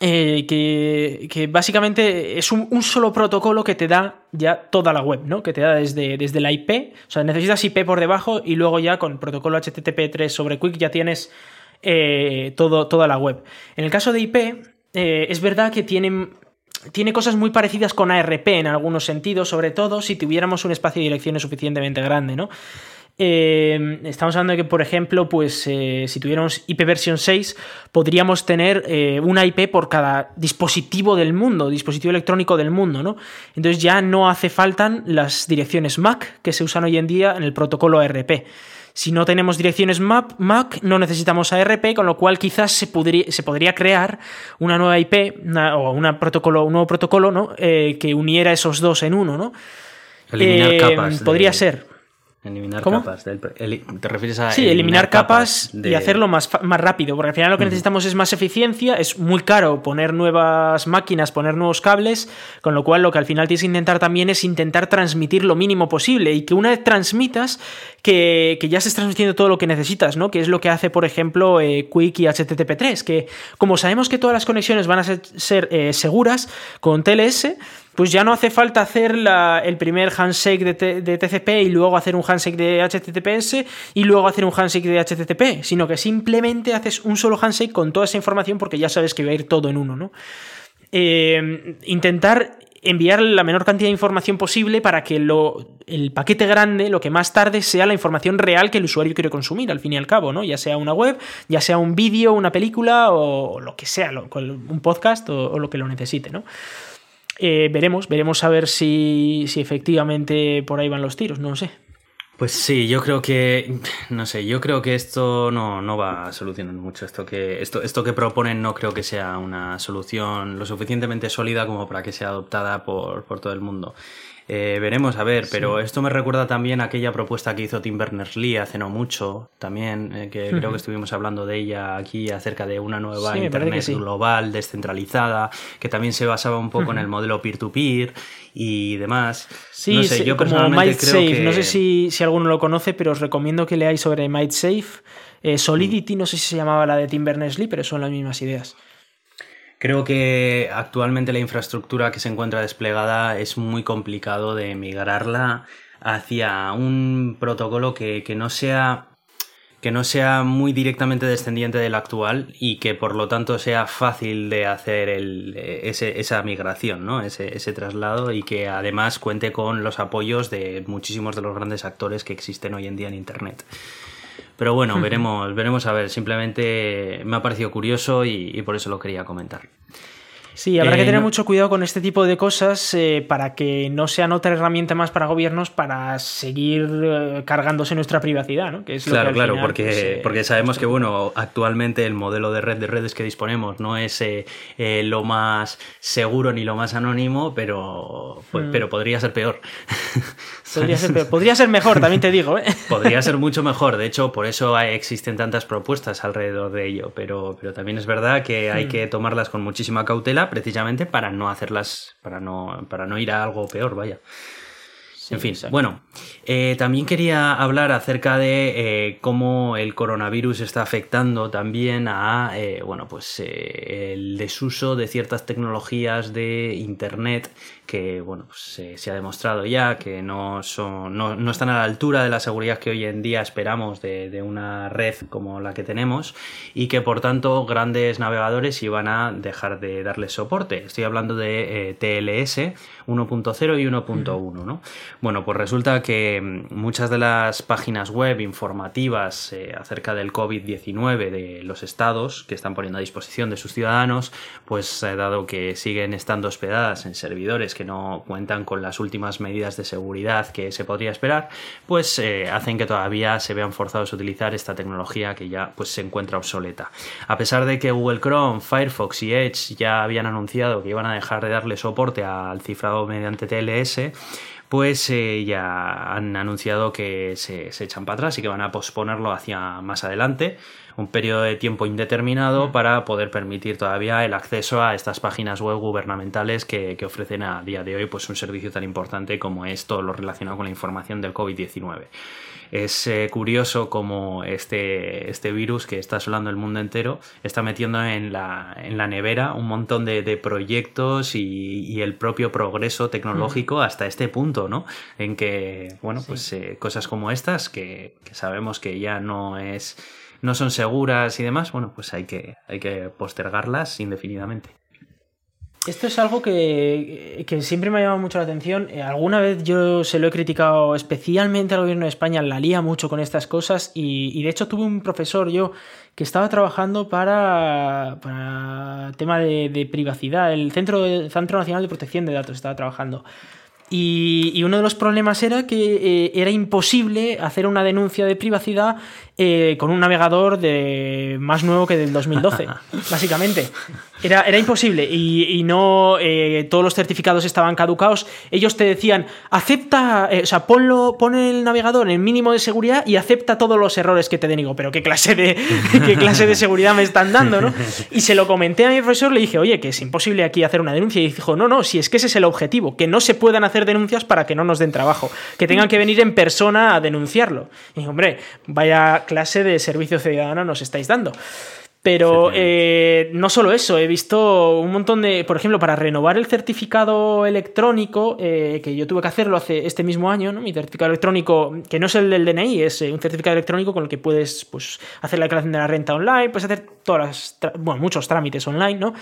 Eh, que, básicamente es un, solo protocolo que te da ya toda la web, ¿no? Que te da desde, desde la IP, o sea, necesitas IP por debajo y luego ya con protocolo HTTP3 sobre Quick ya tienes eh, todo, toda la web. En el caso de IP, eh, es verdad que tiene, tiene cosas muy parecidas con ARP en algunos sentidos, sobre todo si tuviéramos un espacio de direcciones suficientemente grande, ¿no? Eh, estamos hablando de que, por ejemplo, pues eh, si tuviéramos IP versión 6, podríamos tener eh, una IP por cada dispositivo del mundo, dispositivo electrónico del mundo, ¿no? Entonces ya no hace falta las direcciones MAC que se usan hoy en día en el protocolo ARP. Si no tenemos direcciones MAC, no necesitamos ARP, con lo cual quizás se podría, se podría crear una nueva IP o una protocolo, un nuevo protocolo ¿no? que uniera esos dos en uno, ¿no? Eliminar capas. Podría ser. Eliminar capas. ¿Te refieres a sí, eliminar, capas, y hacerlo más, más rápido? Porque al final lo que necesitamos es más eficiencia. Es muy caro poner nuevas máquinas, poner nuevos cables, con lo cual lo que al final tienes que intentar también es intentar transmitir lo mínimo posible y que una vez transmitas, que, ya estés transmitiendo todo lo que necesitas, ¿no? Que es lo que hace, por ejemplo, eh, Quick y HTTP3, que como sabemos que todas las conexiones van a ser, eh, seguras con TLS, pues ya no hace falta hacer el primer handshake de, TCP y luego hacer un handshake de HTTPS y luego hacer un handshake de HTTP, sino que simplemente haces un solo handshake con toda esa información porque ya sabes que va a ir todo en uno, ¿no? Eh, intentar enviar la menor cantidad de información posible para que el paquete grande, lo que más tarde, sea la información real que el usuario quiere consumir, al fin y al cabo, ¿no? Ya sea una web, ya sea un vídeo, una película o lo que sea, un podcast o, o lo que lo necesite, ¿no? Eh, veremos, veremos a ver si, si efectivamente por ahí van los tiros, no lo sé. Pues sí, yo creo que, no sé, yo creo que esto no, no, va a solucionar mucho. Esto que, esto, esto que proponen no creo que sea una solución lo suficientemente sólida como para que sea adoptada por, por todo el mundo. Eh, veremos, a ver, pero esto me recuerda también a aquella propuesta que hizo Tim Berners-Lee hace no mucho, también, eh, que creo que estuvimos hablando de ella aquí, acerca de una nueva Internet global, descentralizada, que también se basaba un poco en el modelo peer-to-peer y demás. Sí, no sé, yo como MightSafe, no sé si, si, alguno lo conoce, pero os recomiendo que leáis sobre MightSafe. Eh, Solidity, no sé si se llamaba la de Tim Berners-Lee, pero son las mismas ideas. Creo que actualmente la infraestructura que se encuentra desplegada es muy complicado de migrarla hacia un protocolo que, no sea que no sea muy directamente descendiente del actual y que por lo tanto sea fácil de hacer esa migración, ¿no? ese, ese, traslado y que además cuente con los apoyos de muchísimos de los grandes actores que existen hoy en día en Internet. Pero bueno, veremos, veremos a ver. Simplemente me ha parecido curioso y, por eso lo quería comentar. Sí, habrá que eh, tener mucho cuidado con este tipo de cosas eh, para que no sean otra herramienta más para gobiernos para seguir eh, cargándose nuestra privacidad, ¿no? Que es claro, claro, porque, pues, porque sabemos que, bueno, actualmente el modelo de red de redes que disponemos no es lo más seguro ni lo más anónimo, pero, pues, mm. pero podría ser peor. (laughs) Podría ser, peor. podría ser mejor, también te digo. (laughs) Podría ser mucho mejor, de hecho, por eso existen tantas propuestas alrededor de ello, pero, pero también es verdad que hay mm. que tomarlas con muchísima cautela precisamente para no hacerlas, para no, para no ir a algo peor, vaya. en fin, bueno, eh, también quería hablar acerca de eh, cómo el coronavirus está afectando también a, eh, bueno, pues el desuso de ciertas tecnologías de Internet que bueno, pues, se ha demostrado ya que no, son, no, están a la altura de la seguridad que hoy en día esperamos de, una red como la que tenemos y que por tanto grandes navegadores iban a dejar de darles soporte. Estoy hablando de eh, TLS 1.0 y 1.1. ¿no? Bueno, pues resulta que muchas de las páginas web informativas eh, acerca del COVID-19 de los estados que están poniendo a disposición de sus ciudadanos, pues eh, dado que siguen estando hospedadas en servidores que no cuentan con las últimas medidas de seguridad que se podría esperar, pues eh, hacen que todavía se vean forzados a utilizar esta tecnología que ya pues se encuentra obsoleta. A pesar de que Google Chrome, Firefox y Edge ya habían anunciado que iban a dejar de darle soporte al cifrado mediante TLS, pues eh, ya han anunciado que se, se, echan para atrás y que van a posponerlo hacia más adelante un periodo de tiempo indeterminado para poder permitir todavía el acceso a estas páginas web gubernamentales que, ofrecen a día de hoy pues un servicio tan importante como es todo lo relacionado con la información del COVID-19. Es eh, curioso cómo este, este virus que está asolando el mundo entero está metiendo en la, en la nevera un montón de, proyectos y, el propio progreso tecnológico hasta este punto, ¿no? En que, bueno, pues eh, cosas como estas que sabemos que ya no es no son seguras y demás, bueno, pues hay que, hay que postergarlas indefinidamente. Esto es algo que, siempre me ha llamado mucho la atención. Eh, alguna vez yo se lo he criticado especialmente al gobierno de España, la lía mucho con estas cosas y, de hecho tuve un profesor yo que estaba trabajando para, para tema de, privacidad, el Centro, Centro Nacional de Protección de Datos estaba trabajando. Y, uno de los problemas era que eh, era imposible hacer una denuncia de privacidad eh, con un navegador de más nuevo que del 2012, (laughs) básicamente. Era, era imposible y, no eh, todos los certificados estaban caducados. Ellos te decían, acepta, o sea, ponlo, pon el navegador en mínimo de seguridad y acepta todos los errores que te den. Digo, pero qué clase de, (laughs) qué clase de seguridad me están dando, ¿no? Y se lo comenté a mi profesor, le dije, oye, que es imposible aquí hacer una denuncia. Y dijo, no, no, si es que ese es el objetivo, que no se puedan hacer denuncias para que no nos den trabajo, que tengan que venir en persona a denunciarlo. Y hombre, vaya clase de servicio ciudadano nos estáis dando. Pero eh, no solo eso, he visto un montón de, por ejemplo, para renovar el certificado electrónico, eh, que yo tuve que hacerlo hace este mismo año, ¿no? mi certificado electrónico, que no es el del DNI, es eh, un certificado electrónico con el que puedes pues, hacer la declaración de la renta online, puedes hacer todas bueno, muchos trámites online, ¿no?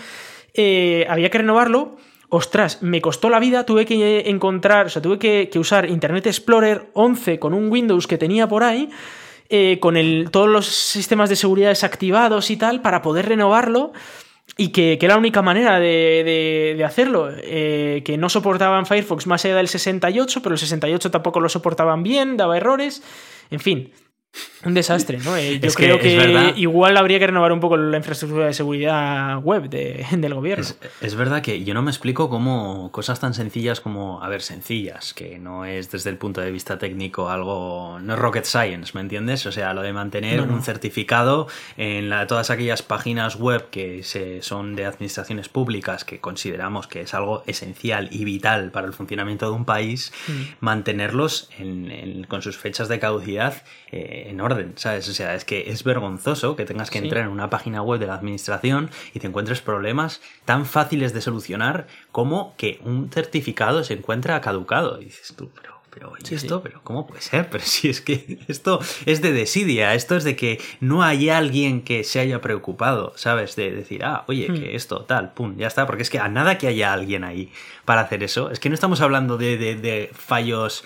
había que renovarlo ostras, me costó la vida, tuve que encontrar, o sea, tuve que, usar Internet Explorer 11 con un Windows que tenía por ahí, eh, con el, todos los sistemas de seguridad desactivados y tal, para poder renovarlo. Y que, era la única manera de, hacerlo, eh, que no soportaban Firefox más allá del 68, pero el 68 tampoco lo soportaban bien, daba errores, en fin. Un desastre, ¿no? Eh, yo creo que, igual habría que renovar un poco la infraestructura de seguridad web (laughs) del gobierno. Es, verdad que yo no me explico cómo cosas tan sencillas como, a ver, sencillas, que no es desde el punto de vista técnico algo, no es rocket science, ¿me entiendes? O sea, lo de mantener un certificado en todas aquellas páginas web que se, son de administraciones públicas que consideramos que es algo esencial y vital para el funcionamiento de un país, mm. mantenerlos con sus fechas de caducidad. Eh, en orden, ¿sabes? O sea, es que es vergonzoso que tengas que entrar en una página web de la administración y te encuentres problemas tan fáciles de solucionar como que un certificado se encuentra caducado. Y dices tú, pero pero ¿y esto? ¿Pero cómo puede ser? (laughs) Pero si es que esto es de desidia, esto es de que no hay alguien que se haya preocupado, ¿sabes? De decir, ah, oye, que hmm. esto, tal, pum, ya está, porque es que a nada que haya alguien ahí para hacer eso, es que no estamos hablando de, de fallos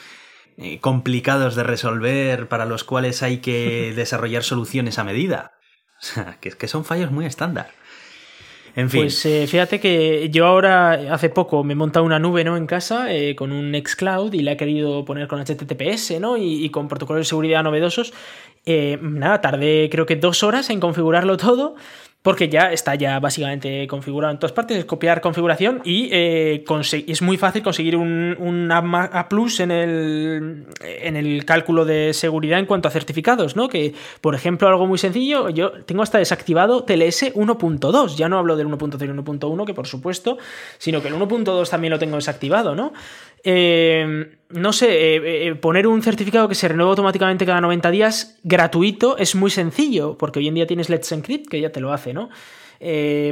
eh, complicados de resolver para los cuales hay que (laughs) desarrollar soluciones a medida. O sea, que, que son fallos muy estándar. En fin. Pues eh, fíjate que yo ahora, hace poco, me he montado una nube ¿no? en casa eh, con un Nextcloud y la he querido poner con HTTPS ¿no? y, con protocolos de seguridad novedosos. nada, tardé creo que dos horas en configurarlo todo porque ya está ya básicamente configurado en todas partes, es copiar configuración y eh, es muy fácil conseguir un, A, plus en el, en el cálculo de seguridad en cuanto a certificados, ¿no? Que, por ejemplo, algo muy sencillo, yo tengo hasta desactivado TLS 1.2, ya no hablo del 1.0 y 1.1, que por supuesto, sino que el 1.2 también lo tengo desactivado, ¿no? Eh, no sé, eh, eh, poner un certificado que se renueva automáticamente cada 90 días gratuito es muy sencillo, porque hoy en día tienes Let's Encrypt que ya te lo hace.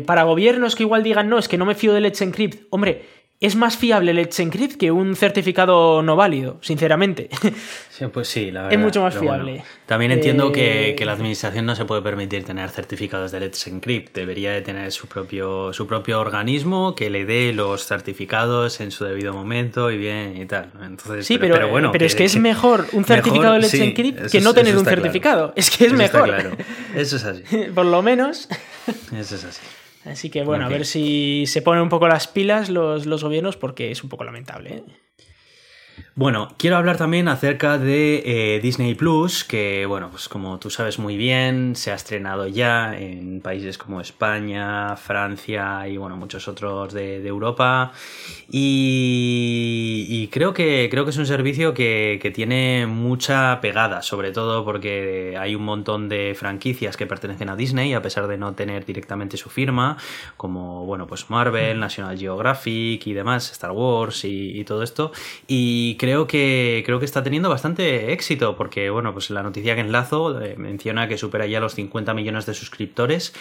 Para gobiernos que igual digan, no, es que no me fío de Let's Encrypt, hombre, es más fiable Let's Encrypt que un certificado no válido, sinceramente. (laughs) Sí, pues sí, la verdad. Es mucho más fiable. también entiendo que, que, la administración no se puede permitir tener certificados de Let's Encrypt. Debería de tener su propio, su propio organismo que le dé los certificados en su debido momento y bien y tal. Entonces, sí, pero, bueno, pero es que es (laughs) mejor un certificado de Let's Encrypt que no tener un certificado. Es que es mejor. claro. Eso es así. (laughs) Por lo menos. Eso es así. Así que bueno, a ver si se ponen un poco las pilas los, los gobiernos porque es un poco lamentable. ¿eh? Bueno, quiero hablar también acerca de eh, Disney Plus, que, bueno, pues como tú sabes muy bien, se ha estrenado ya en países como España, Francia y, bueno, muchos otros de, Europa. Y, creo, que, creo que es un servicio que, que, tiene mucha pegada, sobre todo porque hay un montón de franquicias que pertenecen a Disney, a pesar de no tener directamente su firma, como, bueno, pues Marvel, National Geographic y demás, Star Wars y, y todo esto. Y creo que, creo que está teniendo bastante éxito, porque bueno, pues la noticia que enlazo eh, menciona que supera ya los 50 millones de suscriptores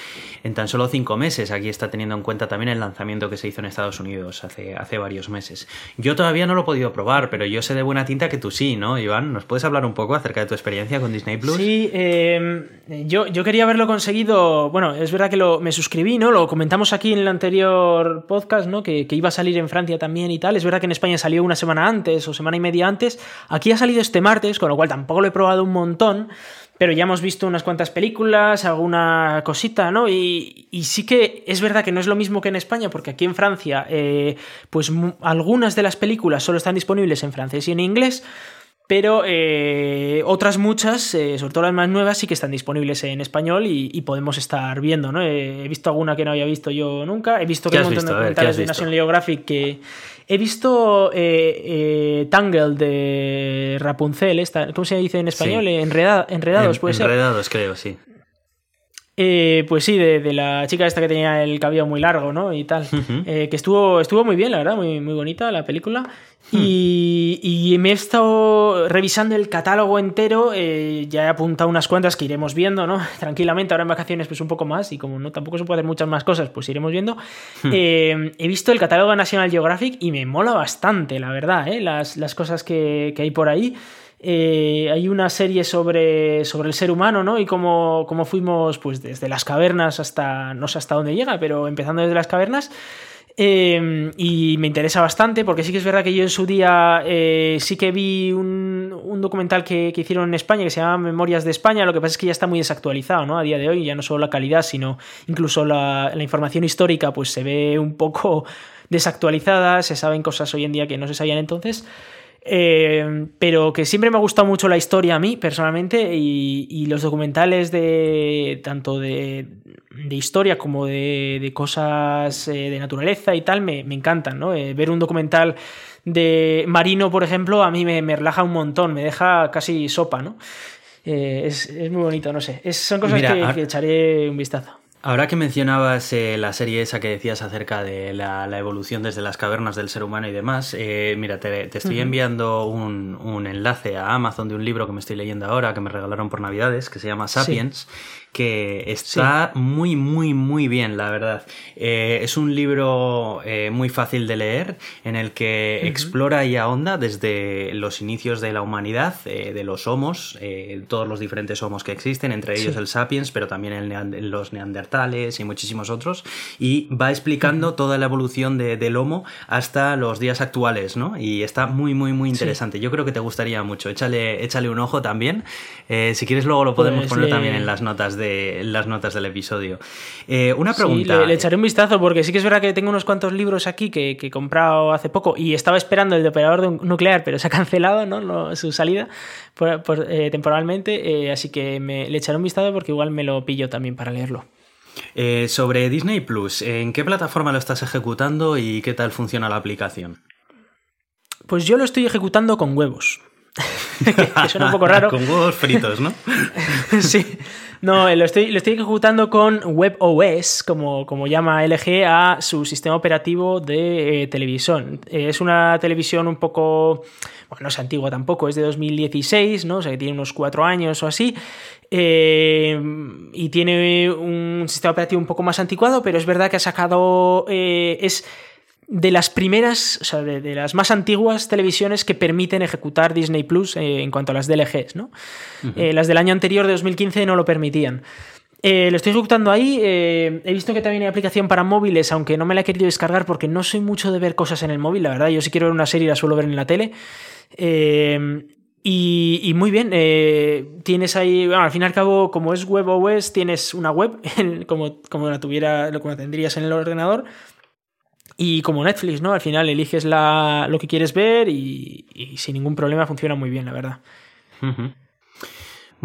en tan solo 5 meses. Aquí está teniendo en cuenta también el lanzamiento que se hizo en Estados Unidos hace, hace varios meses. Yo todavía no lo he podido probar, pero yo sé de buena tinta que tú sí, ¿no, Iván? ¿Nos puedes hablar un poco acerca de tu experiencia con Disney Plus? Sí, em, yo, yo quería haberlo conseguido. Bueno, es verdad que lo, me suscribí, ¿no? Lo comentamos aquí en el anterior podcast, ¿no? Que iba a salir en Francia también y tal. Es verdad que en España salió una semana antes o semana y media antes. Aquí ha salido este martes, con lo cual tampoco lo he probado un montón. pero ya hemos visto unas cuantas películas, alguna cosita, ¿no? Y, sí que es verdad que no es lo mismo que en España, porque aquí en Francia, eh, pues algunas de las películas solo están disponibles en francés y en inglés. Pero eh, otras muchas, eh, sobre todo las más nuevas, sí que están disponibles en español y, podemos estar viendo, ¿no? he visto alguna que no había visto yo nunca. He visto que hay un montón de documentales de National Geographic que. He visto eh, Tangle de Rapunzel, esta, ¿cómo se dice en español? enredados, puede ser. Enredados, creo, sí. Eh, pues sí, de, la chica esta que tenía el cabello muy largo, ¿no? Y tal. Eh, que estuvo, estuvo muy bien, la verdad, muy, muy bonita la película. Hmm. y, me he estado revisando el catálogo entero. Eh, ya he apuntado unas cuantas que iremos viendo, ¿no? (laughs) Tranquilamente, ahora en vacaciones, pues un poco más. Y como no tampoco se puede hacer muchas más cosas, pues iremos viendo. Hmm. he visto el catálogo de National Geographic y me mola bastante, la verdad, Las, las cosas que, que hay por ahí. Eh, hay una serie sobre, sobre el ser humano, ¿no? Y cómo, cómo, fuimos, pues, desde las cavernas hasta, no sé hasta dónde llega, pero empezando desde las cavernas. Eh, y me interesa bastante porque sí que es verdad que yo en su día eh, sí que vi un, un documental que, que, hicieron en España que se llama Memorias de España, lo que pasa es que ya está muy desactualizado, ¿no? A día de hoy, ya no solo la calidad, sino incluso la, la información histórica, pues se ve un poco (laughs) desactualizada, se saben cosas hoy en día que no se sabían entonces. Eh, pero que siempre me ha gustado mucho la historia a mí, personalmente, y, los documentales de tanto de, historia como de, cosas eh, de naturaleza y tal me, encantan, ¿no? Eh, ver un documental de Marino, por ejemplo, a mí me, relaja un montón, me deja casi sopa, ¿no? Es, muy bonito, no sé. son cosas que echaré un vistazo. Ahora que mencionabas eh, la serie esa que decías acerca de la, evolución desde las cavernas del ser humano y demás, eh, mira, te, estoy enviando un, enlace a Amazon de un libro que me estoy leyendo ahora, que me regalaron por Navidades, que se llama Sapiens, que está muy, muy, muy bien, la verdad. Eh, es un libro eh, muy fácil de leer en el que explora y ahonda desde los inicios de la humanidad, eh, de los homos, todos los diferentes homos que existen, entre ellos el sapiens, pero también el los neandertales y muchísimos otros, y va explicando toda la evolución del homo hasta los días actuales, ¿no? Y está muy, muy, muy interesante. Yo creo que te gustaría mucho. Échale, échale un ojo también. si quieres, luego lo podemos pues poner también en las notas de las notas del episodio. Eh, una pregunta. le, echaré un vistazo porque sí que es verdad que tengo unos cuantos libros aquí que, he comprado hace poco y estaba esperando el de operador nuclear, pero se ha cancelado ¿no? su salida eh, temporalmente, eh, así que me, le echaré un vistazo porque igual me lo pillo también para leerlo. sobre Disney Plus, ¿en qué plataforma lo estás ejecutando y qué tal funciona la aplicación? Pues yo lo estoy ejecutando con huevos. (laughs) que suena un poco raro. (laughs) con huevos fritos, ¿no? (laughs) sí. No, lo estoy, lo estoy ejecutando con WebOS, como, como llama LG, a su sistema operativo de eh, televisión. Eh, es una televisión un poco. Bueno, no es antigua tampoco, es de 2016, ¿no? O sea que tiene unos cuatro años o así. Eh, y tiene un sistema operativo un poco más anticuado, pero es verdad que ha sacado. es de las primeras, o sea, de, las más antiguas televisiones que permiten ejecutar Disney Plus eh, en cuanto a las DLGs, ¿no? Eh, las del año anterior, de 2015, no lo permitían. Eh, lo estoy ejecutando ahí. he visto que también hay aplicación para móviles, aunque no me la he querido descargar porque no soy mucho de ver cosas en el móvil, la verdad. Yo si quiero ver una serie la suelo ver en la tele. Y, muy bien, tienes ahí, bueno, al fin y al cabo, como es web OS, tienes una web, (laughs) como, como la tuviera, como la tendrías en el ordenador, y como Netflix, ¿no? Al final eliges la, lo que quieres ver y, sin ningún problema funciona muy bien, la verdad.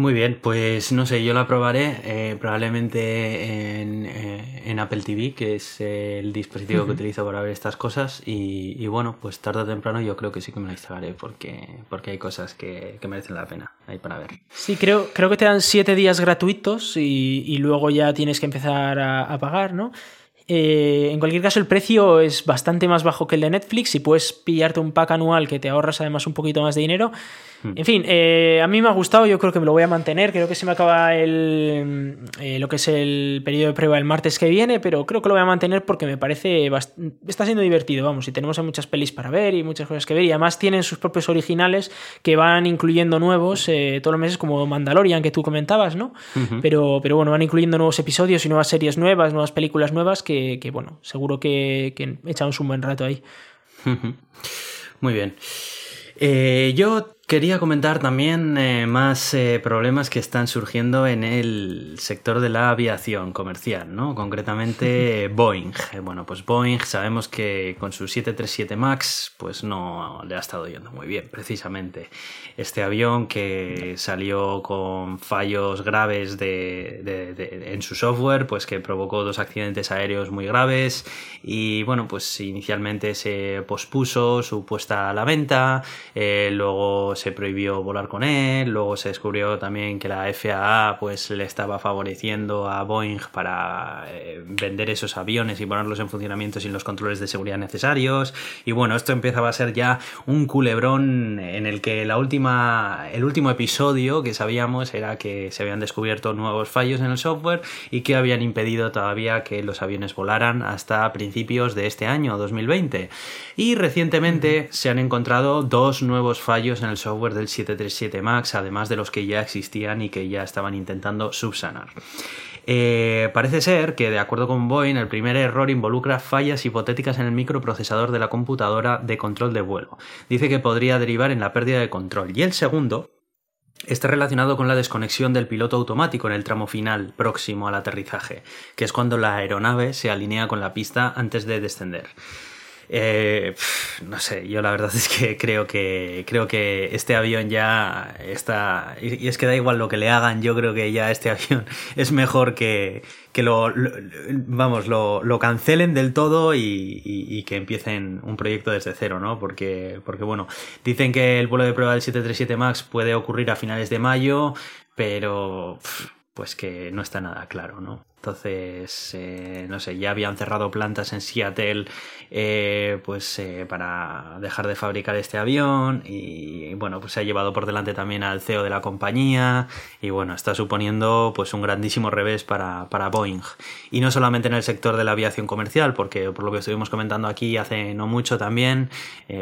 Muy bien, pues no sé, yo la probaré eh, probablemente en, eh, en, Apple TV, que es el dispositivo que utilizo para ver estas cosas. Y, bueno, pues tarde o temprano yo creo que sí que me la instalaré porque, porque hay cosas que, que merecen la pena ahí para ver. Sí, creo, creo que te dan siete días gratuitos y, y luego ya tienes que empezar a, a pagar, ¿no? Eh, en cualquier caso, el precio es bastante más bajo que el de Netflix y puedes pillarte un pack anual que te ahorras además un poquito más de dinero. Hmm. En fin, eh, a mí me ha gustado, yo creo que me lo voy a mantener. Creo que se me acaba el, eh, lo que es el periodo de prueba el martes que viene, pero creo que lo voy a mantener porque me parece. Está siendo divertido, vamos. Y tenemos muchas pelis para ver y muchas cosas que ver. Y además tienen sus propios originales que van incluyendo nuevos todos los meses, como Mandalorian, que tú comentabas, ¿no? pero, pero bueno, van incluyendo nuevos episodios y nuevas series nuevas, nuevas películas nuevas que que, bueno, seguro que, echamos un buen rato ahí. Muy bien. Eh, yo Quería comentar también eh, más eh, problemas que están surgiendo en el sector de la aviación comercial, ¿no? Concretamente (laughs) Boeing. Bueno, pues Boeing sabemos que con su 737 MAX pues no le ha estado yendo muy bien, precisamente. Este avión que salió con fallos graves en su software, pues que provocó dos accidentes aéreos muy graves y bueno, pues inicialmente se pospuso su puesta a la venta, eh, luego se prohibió volar con él, luego se descubrió también que la FAA pues le estaba favoreciendo a Boeing para eh, vender esos aviones y ponerlos en funcionamiento sin los controles de seguridad necesarios. Y bueno, esto empezaba a ser ya un culebrón en el que la última el último episodio que sabíamos era que se habían descubierto nuevos fallos en el software y que habían impedido todavía que los aviones volaran hasta principios de este año 2020 y recientemente se han encontrado dos nuevos fallos en el software del 737 MAX, además de los que ya existían y que ya estaban intentando subsanar. Eh, parece ser que, de acuerdo con Boeing, el primer error involucra fallas hipotéticas en el microprocesador de la computadora de control de vuelo. Dice que podría derivar en la pérdida de control. Y el segundo está relacionado con la desconexión del piloto automático en el tramo final próximo al aterrizaje, que es cuando la aeronave se alinea con la pista antes de descender. Eh, no sé, yo la verdad (laughs) es que creo que creo que este avión ya está y es que da igual lo que le hagan, yo creo que ya este (laughs) avión es mejor que, que lo, vamos lo, lo, cancelen del todo y, y, que empiecen un proyecto desde cero, ¿no? Porque porque bueno, dicen que el vuelo de prueba del 737 Max puede ocurrir a finales de mayo, pero pues que no está nada claro, ¿no? Entonces, eh, no sé, ya habían cerrado plantas en Seattle eh, pues eh, para dejar de fabricar este avión y bueno, pues se ha llevado por delante también al CEO de la compañía y bueno, está suponiendo pues un grandísimo revés para, para Boeing. Y no solamente en el sector de la aviación comercial, porque por lo que estuvimos comentando aquí hace no mucho también,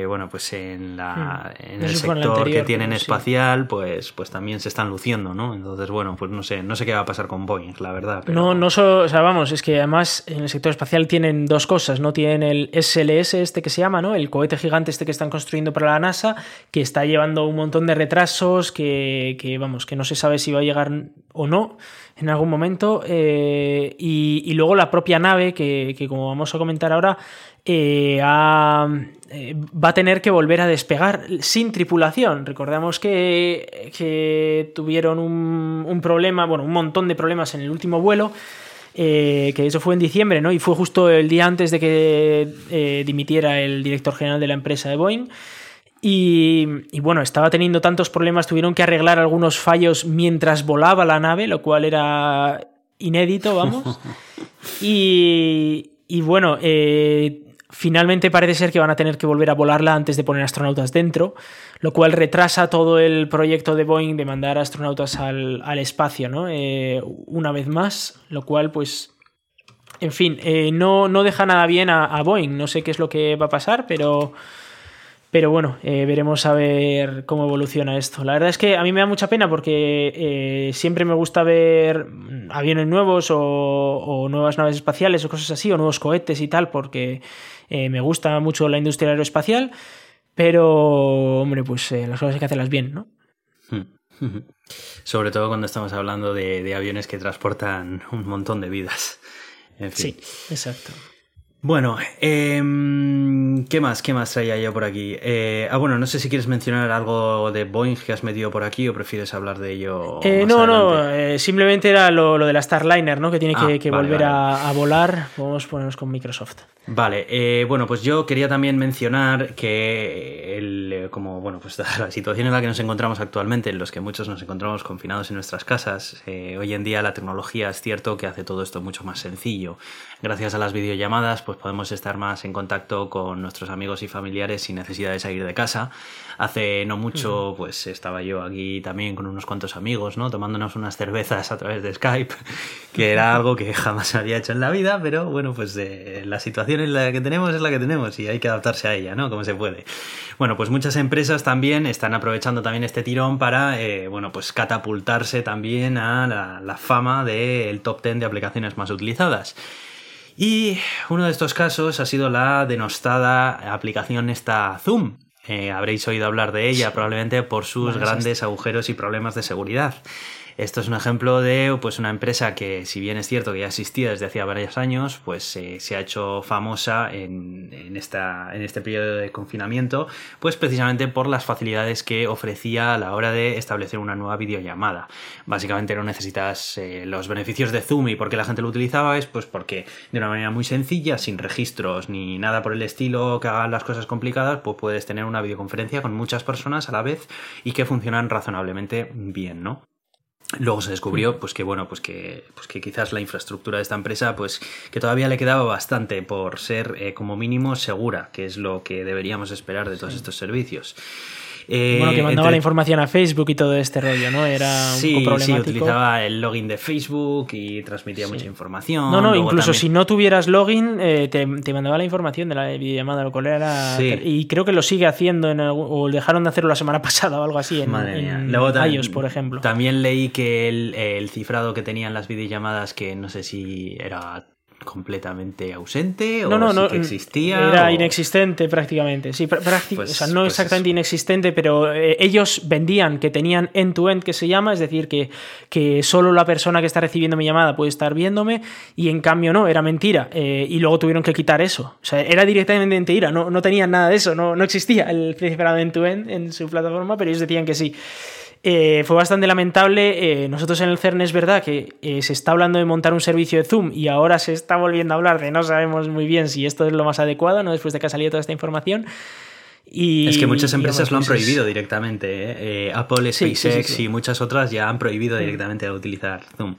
bueno, pues en, la, hmm. en el sector que tienen espacial, pues, pues también se están luciendo, ¿no? Entonces, bueno, pues no sé, no sé qué va a pasar con Boeing, la verdad. No, no o sea, vamos, es que además en el sector espacial tienen dos cosas, ¿no? Tienen el SLS, este que se llama, ¿no? El cohete gigante este que están construyendo para la NASA, que está llevando un montón de retrasos, que, vamos, que no se sabe si va a llegar o no en algún momento. Eh, y, luego la propia nave, que, como vamos a comentar ahora, eh, eh, va a tener que volver a despegar sin tripulación. Recordamos que, tuvieron un, un, problema, bueno, un montón de problemas en el último vuelo. Que eso fue en diciembre, ¿no? Y fue justo el día antes de que dimitiera el director general de la empresa de Boeing. Y, bueno, estaba teniendo tantos problemas, tuvieron que arreglar algunos fallos mientras volaba la nave, lo cual era inédito, vamos. (laughs) Y, y bueno, eh, finalmente parece ser que van a tener que volver a volarla antes de poner astronautas dentro, lo cual retrasa todo el proyecto de Boeing de mandar astronautas al, espacio, ¿no? Eh, una vez más, lo cual pues... En fin, eh, no, no, deja nada bien a Boeing, no sé qué es lo que va a pasar, pero... Pero bueno, eh, veremos a ver cómo evoluciona esto. La verdad es que a mí me da mucha pena porque eh, siempre me gusta ver aviones nuevos o, nuevas naves espaciales o cosas así, o nuevos cohetes y tal, porque eh, me gusta mucho la industria aeroespacial. Pero, hombre, pues las cosas hay que hacerlas bien, ¿no? (laughs) Sobre todo cuando estamos hablando de, aviones que transportan un montón de vidas. Sí, exacto. Bueno, em, ¿qué más? ¿Qué más traía yo por aquí? Eh, ah, bueno, no sé si quieres mencionar algo de Boeing que has metido por aquí o prefieres hablar de ello. Eh, no, no, eh, simplemente era lo, de la Starliner, ¿no? Que tiene que, ah, volver A, volar. Vamos a ponernos con Microsoft. Vale, bueno, pues yo quería también mencionar que, el, como, bueno, pues (laughs) la situación en la que nos encontramos actualmente, en los que muchos nos encontramos confinados en nuestras casas, hoy en día la tecnología es cierto que hace todo esto mucho más sencillo. Gracias a las videollamadas, pues podemos estar más en contacto con nuestros amigos y familiares sin necesidad de salir de casa. Hace no mucho, pues estaba yo aquí también con unos cuantos amigos, ¿no? Tomándonos unas cervezas a través de Skype, (laughs) que era algo que jamás había hecho en la vida, pero bueno, pues eh, la situación en la que tenemos es la que tenemos y hay que adaptarse a ella, ¿no? Como se puede. Bueno, pues muchas empresas también están aprovechando también este tirón para, eh, bueno, pues catapultarse también a la, la fama del top 10 de aplicaciones más utilizadas. Y uno de estos casos ha sido la denostada aplicación esta Zoom. eh, habréis oído hablar de ella probablemente por sus grandes agujeros y problemas de seguridad. Esto es un ejemplo de pues, una empresa que, si bien es cierto que ya existía desde hacía varios años, pues eh, se ha hecho famosa en, en, esta, en este periodo de confinamiento, pues precisamente por las facilidades que ofrecía a la hora de establecer una nueva videollamada. Básicamente no necesitas eh, los beneficios de Zoom y por qué la gente lo utilizaba es pues porque de una manera muy sencilla, sin registros ni nada por el estilo que hagan las cosas complicadas, pues puedes tener una videoconferencia con muchas personas a la vez y que funcionan razonablemente bien, ¿no? Luego se descubrió pues que bueno, pues que, pues que quizás la infraestructura de esta empresa pues que todavía le quedaba bastante por ser eh, como mínimo segura, que es lo que deberíamos esperar de todos estos servicios. Eh, bueno, que mandaba la información a Facebook y todo este rollo, ¿no? Era un sí, poco problemático. Sí, utilizaba el login de Facebook y transmitía mucha información. No, no, incluso si no tuvieras login, eh, te, te, mandaba la información de la videollamada, lo cual era... Y creo que lo sigue haciendo, en el, o dejaron de hacerlo la semana (laughs) pasada o algo así, en, Madre mía. en Luego también, iOS, por ejemplo. También leí que el, el cifrado que tenían las videollamadas, que no sé si era completamente ausente o no, no, sí no, que existía era o... inexistente prácticamente sí prácti Pues- o sea no pues exactamente eso. inexistente pero eh, ellos vendían que tenían end to end que se llama es decir que, que solo la persona que está recibiendo mi llamada puede estar viéndome y en cambio no era mentira eh, y luego tuvieron que quitar eso o sea era directamente mentira no, no tenían nada de eso no, no existía el cifrado end to end en su plataforma pero ellos decían que sí eh, fue bastante lamentable. Eh, nosotros en el CERN es verdad que eh, se está hablando de montar un servicio de Zoom y ahora se está volviendo a hablar de no sabemos muy bien si esto es lo más adecuado, ¿no? Después de que ha salido toda esta información. Y, Es que muchas empresas lo han pues es- prohibido directamente. ¿eh? Eh, Apple, Sí, sí, sí, SpaceX sí. y muchas otras ya han prohibido directamente utilizar Zoom.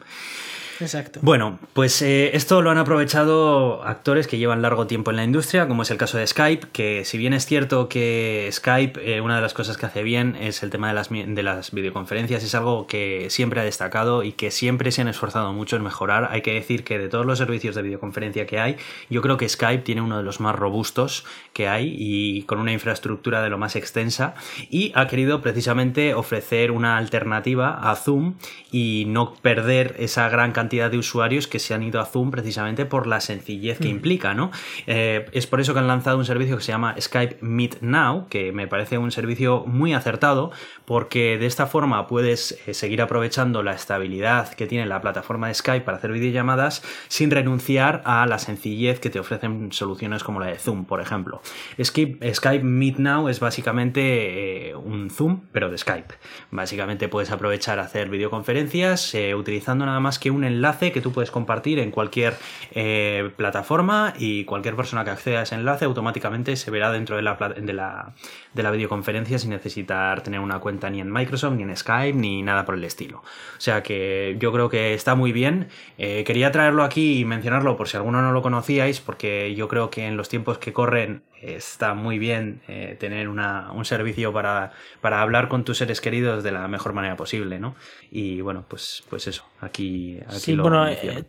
Exacto. Bueno, pues eh, esto lo han aprovechado actores que llevan largo tiempo en la industria, como es el caso de Skype, que si bien es cierto que Skype, eh, una de las cosas que hace bien es el tema de las, de las videoconferencias, es algo que siempre ha destacado y que siempre se han esforzado mucho en mejorar. Hay que decir que de todos los servicios de videoconferencia que hay, yo creo que Skype tiene uno de los más robustos que hay y con una infraestructura de lo más extensa y ha querido precisamente ofrecer una alternativa a Zoom y no perder esa gran cantidad de usuarios que se han ido a Zoom precisamente por la sencillez que implica, ¿no? Eh, es por eso que han lanzado un servicio que se llama Skype Meet Now, que me parece un servicio muy acertado porque de esta forma puedes eh, seguir aprovechando la estabilidad que tiene la plataforma de Skype para hacer videollamadas sin renunciar a la sencillez que te ofrecen soluciones como la de Zoom, por ejemplo. Skype, Skype Meet Now es básicamente eh, un Zoom, pero de Skype. Básicamente puedes aprovechar a hacer videoconferencias eh, utilizando nada más que un enlace que tú puedes compartir en cualquier eh, plataforma y cualquier persona que acceda a ese enlace automáticamente se verá dentro de la, de la, de la videoconferencia sin necesitar tener una cuenta ni en Microsoft, ni en Skype, ni nada por el estilo. O sea que yo creo que está muy bien. Eh, quería traerlo aquí y mencionarlo por si alguno no lo conocíais, porque yo creo que en los tiempos que corren está muy bien eh, tener una, un servicio para, para hablar con tus seres queridos de la mejor manera posible, ¿no? Y bueno, pues, pues eso, aquí, aquí Sí, lo bueno, eh,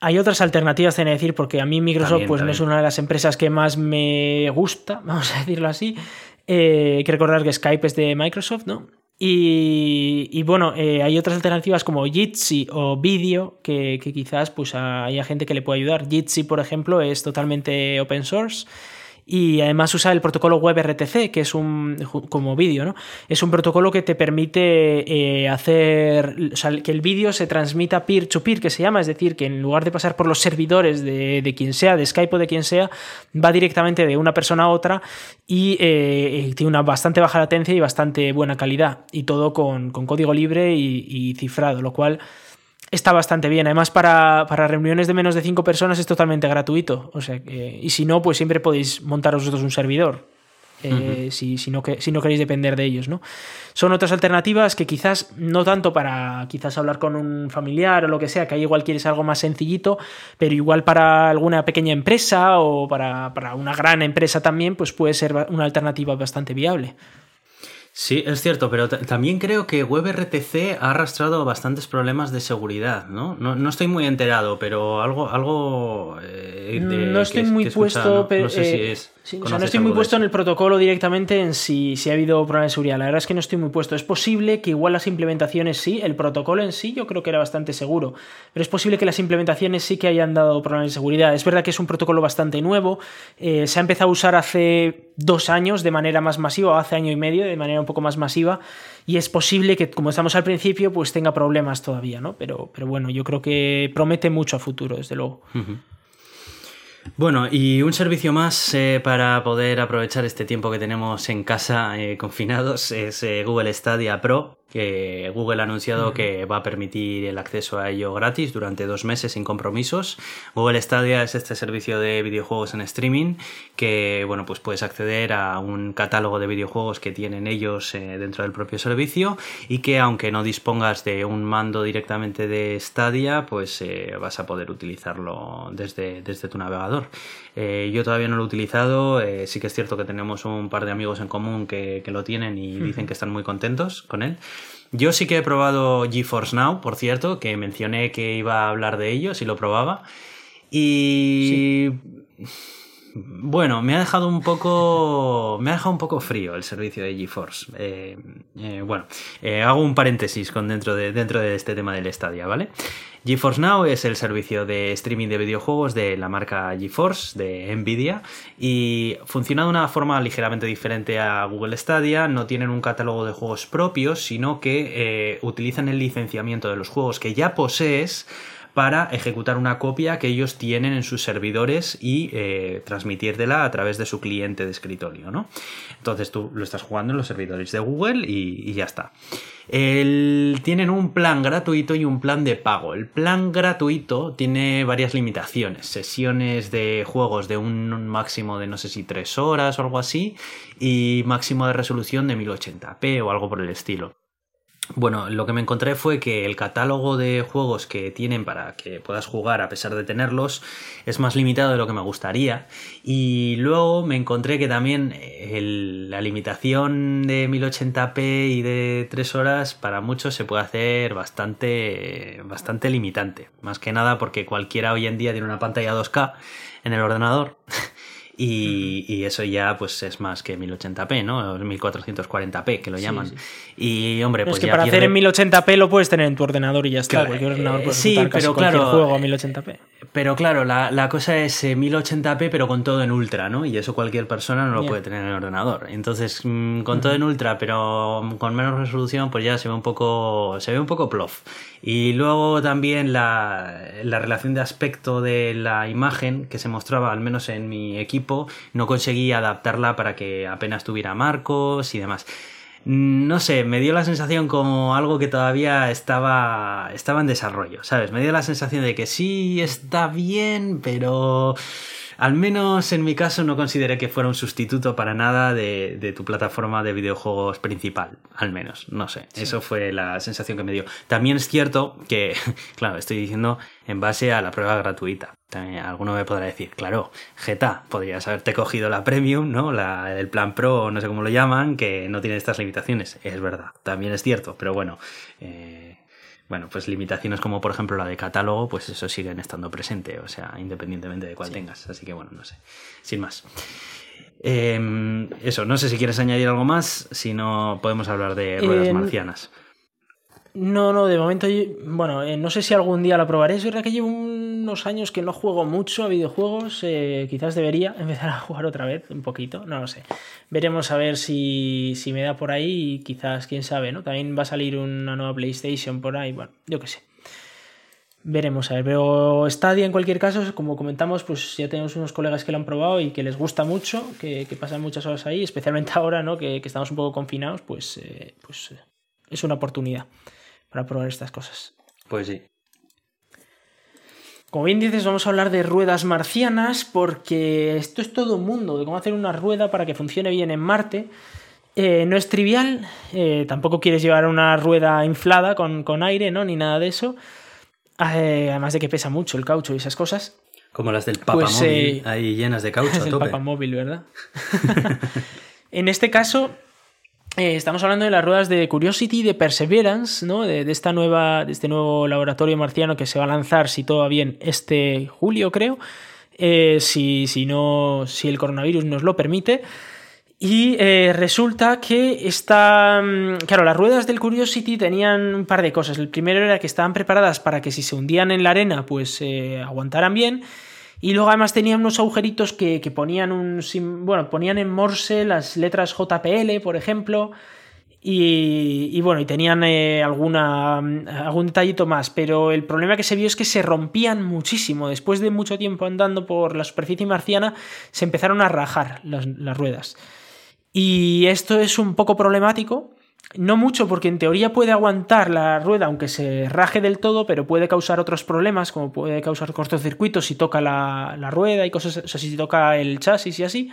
hay otras alternativas, tengo que decir, porque a mí Microsoft También, pues, no es una de las empresas que más me gusta, (laughs) vamos a decirlo así. Eh, hay que recordar que Skype es de Microsoft, ¿no? Y, bueno, eh, hay otras alternativas como Jitsi o Video que, que quizás pues, haya gente que le pueda ayudar. Jitsi, por ejemplo, es totalmente open source. Y además usa el protocolo WebRTC, que es un como vídeo, ¿no? Es un protocolo que te permite eh, hacer o sea, que el vídeo se transmita peer-to-peer, que se llama, es decir, que en lugar de pasar por los servidores de, de quien sea, de Skype o de quien sea, va directamente de una persona a otra y eh, tiene una bastante baja latencia y bastante buena calidad. Y todo con, con código libre y cifrado, lo cual está bastante bien. Además, para, para reuniones de menos de 5 personas es totalmente gratuito. O sea, y si no, pues siempre podéis montaros vosotros un servidor. eh, si, si no, que- si no queréis depender de ellos, ¿no? Son otras alternativas que quizás no tanto para quizás hablar con un familiar o lo que sea, que ahí igual quieres algo más sencillito, pero igual para alguna pequeña empresa o para, para una gran empresa también, pues puede ser una alternativa bastante viable. Sí, es cierto, pero ta- también creo que WebRTC ha arrastrado bastantes problemas de seguridad, ¿no? No, no estoy muy enterado, pero algo, algo eh, de- no estoy que- muy que puesto, ¿no? pero No sé si eh, es. no estoy muy puesto en el protocolo directamente en si, si ha habido problemas de seguridad. La verdad es que no estoy muy puesto. Es posible que igual las implementaciones sí, el protocolo en sí yo creo que era bastante seguro, pero es posible que las implementaciones sí que hayan dado problemas de seguridad. Es verdad que es un protocolo bastante nuevo, eh, se ha empezado a usar hace dos años de manera más masiva, o hace año y medio de manera un poco más masiva, y es posible que como estamos al principio pues tenga problemas todavía, ¿no? Pero, pero bueno, yo creo que promete mucho a futuro, desde luego. Bueno, y un servicio más eh, para poder aprovechar este tiempo que tenemos en casa eh, confinados es eh, Google Stadia Pro, que Google ha anunciado que va a permitir el acceso a ello gratis durante dos meses sin compromisos. Google Stadia es este servicio de videojuegos en streaming que, bueno, pues puedes acceder a un catálogo de videojuegos que tienen ellos dentro del propio servicio y que aunque no dispongas de un mando directamente de Stadia, pues vas a poder utilizarlo desde, desde tu navegador. Eh, yo todavía no lo he utilizado, eh, sí que es cierto que tenemos un par de amigos en común que, lo tienen y dicen que están muy contentos con él. Yo sí que he probado GeForce Now, por cierto, que mencioné que iba a hablar de ello si lo probaba. Y... Bueno, me ha dejado un poco. Me ha dejado un poco frío el servicio de GeForce. Eh, bueno, hago un paréntesis con dentro de, dentro de este tema del Stadia, ¿vale? GeForce Now es el servicio de streaming de videojuegos de la marca GeForce de Nvidia y funciona de una forma ligeramente diferente a Google Stadia. No tienen un catálogo de juegos propios, sino que eh, utilizan el licenciamiento de los juegos que ya posees para ejecutar una copia que ellos tienen en sus servidores y eh, transmitírtela a través de su cliente de escritorio, ¿no? Entonces tú lo estás jugando en los servidores de Google y, ya está. tienen un plan gratuito y un plan de pago. El plan gratuito tiene varias limitaciones, sesiones de juegos de un máximo de no sé si 3 horas o algo así y máximo de resolución de 1080p o algo por el estilo. Bueno, lo que me encontré fue que el catálogo de juegos que tienen para que puedas jugar a pesar de tenerlos es más limitado de lo que me gustaría. Y luego me encontré que también la limitación de 1080p y de 3 horas para muchos se puede hacer bastante, bastante limitante. Más que nada porque cualquiera hoy en día tiene una pantalla 2K en el ordenador. (laughs) Y, eso ya pues es más que 1080p, ¿no? 1440p que lo llaman. Y hombre, pues es que para hacer en 1080p lo puedes tener en tu ordenador y ya está. cualquier ordenador puede sí, pero claro, juego a 1080p. Pero claro, la, cosa es 1080p eh, pero con todo en ultra, ¿no? Y eso cualquier persona no lo puede tener en el ordenador. Entonces, mm, con todo en ultra pero con menos resolución, pues ya se ve un poco se ve un poco plof. Y luego también la, la relación de aspecto de la imagen que se mostraba, al menos en mi equipo, no conseguí adaptarla para que apenas tuviera marcos y demás no sé, me dio la sensación como algo que todavía estaba, estaba en desarrollo, ¿sabes? Me dio la sensación de que sí, está bien, pero al menos en mi caso no consideré que fuera un sustituto para nada de, tu plataforma de videojuegos principal, al menos, no sé, eso fue la sensación que me dio. También es cierto que, (laughs) claro, estoy diciendo en base a la prueba gratuita. También alguno me podrá decir, claro, Geta, podrías haberte cogido la Premium, ¿no? La, el plan Pro, no sé cómo lo llaman, que no tiene estas limitaciones. Es verdad, también es cierto, pero bueno, eh, bueno, pues limitaciones como por ejemplo la de catálogo, pues eso siguen estando presente, o sea, independientemente de cuál tengas. Así que bueno, no sé. Sin más. Em, eso, no sé si quieres añadir algo más, si no podemos hablar de ruedas marcianas. No, no, de momento, bueno, eh, no sé si algún día la probaré. Es verdad que llevo unos años que no juego mucho a videojuegos. Eh, quizás debería (laughs) empezar a jugar otra vez, un poquito, no lo sé. Veremos a ver si, si me da por ahí y quizás, quién sabe, ¿no? También va a salir una nueva PlayStation por ahí, bueno, yo qué sé. Veremos a ver, pero Stadia en cualquier caso, como comentamos, pues ya tenemos unos colegas que lo han probado y que les gusta mucho, que, pasan muchas horas ahí, especialmente (laughs) ahora, ¿no? Que, estamos un poco confinados, pues, eh, pues es una oportunidad para probar estas cosas. Pues sí. Como bien dices, vamos a hablar de ruedas marcianas porque esto es todo un mundo, de cómo hacer una rueda para que funcione bien en Marte. Eh, no es trivial, eh, tampoco quieres llevar una rueda inflada con, aire, ¿no? Ni nada de eso. Eh, además de que pesa mucho el caucho y esas cosas. Como las del papamóvil, pues, ahí llenas de caucho. (laughs) El papamóvil, ¿verdad? (laughs) (laughs) en este caso, eh, estamos hablando de las ruedas de Curiosity y de Perseverance, ¿no? De, esta nueva, de este nuevo laboratorio marciano que se va a lanzar, si todo va bien, este julio, creo. eh, si, si, no, si el coronavirus nos lo permite. Y eh, resulta que está. Mm, claro, las ruedas del Curiosity tenían un par de cosas. El primero era que estaban preparadas para que si se hundían en la arena, pues aguantaran bien. Y luego además tenían unos agujeritos que, ponían un. Bueno, ponían en Morse las letras JPL, por ejemplo. Y, bueno, y tenían eh, alguna, algún detallito más, pero el problema que se vio es que se rompían muchísimo. Después de mucho tiempo andando por la superficie marciana, se empezaron a rajar las, las ruedas. Y esto es un poco problemático. No mucho porque en teoría puede aguantar la rueda aunque se raje del todo, pero puede causar otros problemas, como puede causar cortocircuitos si toca la, rueda y cosas, o sea, si toca el chasis y así.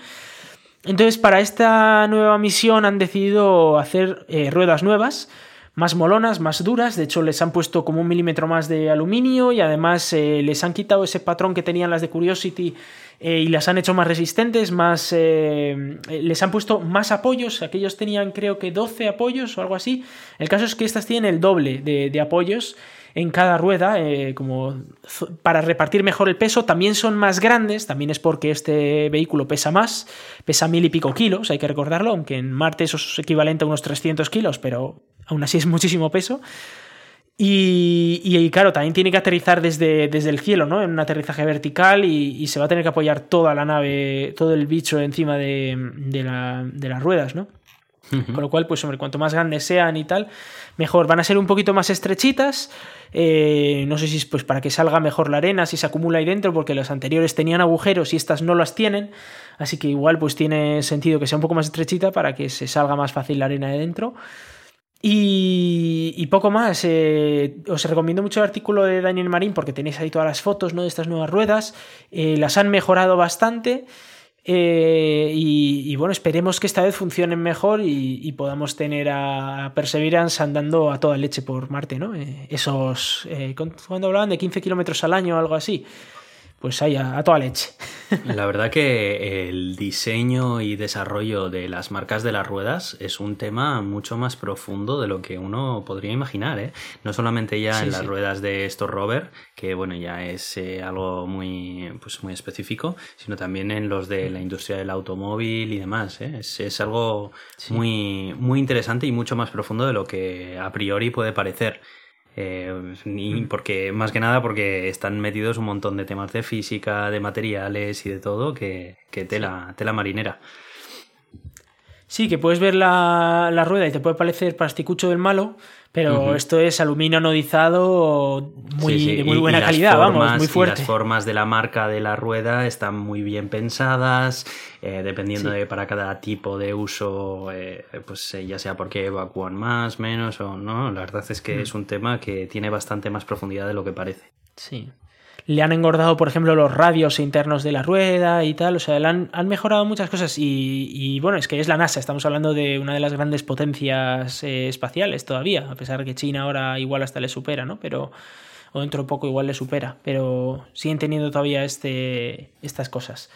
Entonces, para esta nueva misión han decidido hacer eh, ruedas nuevas, más molonas, más duras. De hecho, les han puesto como un milímetro más de aluminio y además eh, les han quitado ese patrón que tenían las de Curiosity eh, y las han hecho más resistentes, más eh, les han puesto más apoyos, aquellos tenían creo que 12 apoyos o algo así. El caso es que estas tienen el doble de, apoyos en cada rueda, como para repartir mejor el peso, también son más grandes, también es porque este vehículo pesa más, pesa mil y pico kilos, hay que recordarlo, aunque en Marte eso es equivalente a unos 300 kilos, pero aún así es muchísimo peso. Y, claro, también tiene que aterrizar desde, desde, el cielo, ¿no? En un aterrizaje vertical y, se va a tener que apoyar toda la nave, todo el bicho encima de, las ruedas, ¿no? Con lo cual, pues hombre, cuanto más grandes sean y tal, mejor. Van a ser un poquito más estrechitas. Eh, no sé si es pues para que salga mejor la arena, si se acumula ahí dentro, porque las anteriores tenían agujeros y estas no las tienen. Así que igual pues tiene sentido que sea un poco más estrechita para que se salga más fácil la arena de dentro. Y, poco más. Eh, os recomiendo mucho el artículo de Daniel Marín porque tenéis ahí todas las fotos ¿no? de estas nuevas ruedas. Eh, las han mejorado bastante. Eh, y, bueno, esperemos que esta vez funcionen mejor y, podamos tener a Perseverance andando a toda leche por Marte, ¿no? esos. cuando hablaban de 15 kilómetros al año o algo así pues ahí a, toda leche. (laughs) La verdad que el diseño y desarrollo de las marcas de las ruedas es un tema mucho más profundo de lo que uno podría imaginar, ¿eh? No solamente ya en las ruedas de estos rover, que bueno, ya es eh, algo muy, pues muy específico, sino también en los de la industria del automóvil y demás, ¿eh? Es, algo muy, muy interesante y mucho más profundo de lo que a priori puede parecer. Eh, ni porque, más que nada porque están metidos un montón de temas de física, de materiales y de todo que, que tela, tela marinera. Sí, que puedes ver la, la, rueda y te puede parecer pasticucho del malo, pero esto es aluminio anodizado muy, de muy buena calidad, vamos, muy fuerte. las formas de la marca de la rueda están muy bien pensadas, eh, dependiendo de para cada tipo de uso, eh, pues eh, ya sea porque evacúan más, menos o no. La verdad es que es un tema que tiene bastante más profundidad de lo que parece. Sí le han engordado, por ejemplo, los radios internos de la rueda y tal. O sea, le han, mejorado muchas cosas. Y, bueno, es que es la NASA. Estamos hablando de una de las grandes potencias eh, espaciales todavía. A pesar de que China ahora igual hasta le supera, ¿no? Pero. O dentro de poco igual le supera. Pero siguen teniendo todavía este, estas cosas.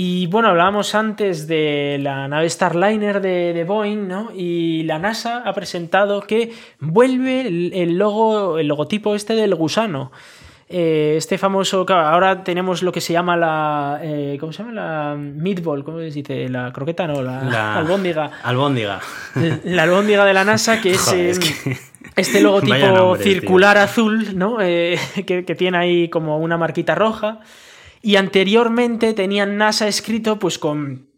Y bueno, hablábamos antes de la nave Starliner de, Boeing, ¿no? Y la NASA ha presentado que vuelve el, logo, el logotipo este del gusano. Eh, este famoso, ahora tenemos lo que se llama la, eh, ¿cómo se llama? La meatball, ¿cómo se dice? La croqueta, no, la, albóndiga. Albóndiga. (laughs) La albóndiga de la NASA, que es, em, (laughs) este logotipo circular azul, ¿no? Eh, (laughs) que, que tiene ahí como una marquita roja. Y anteriormente tenían NASA escrito pues con,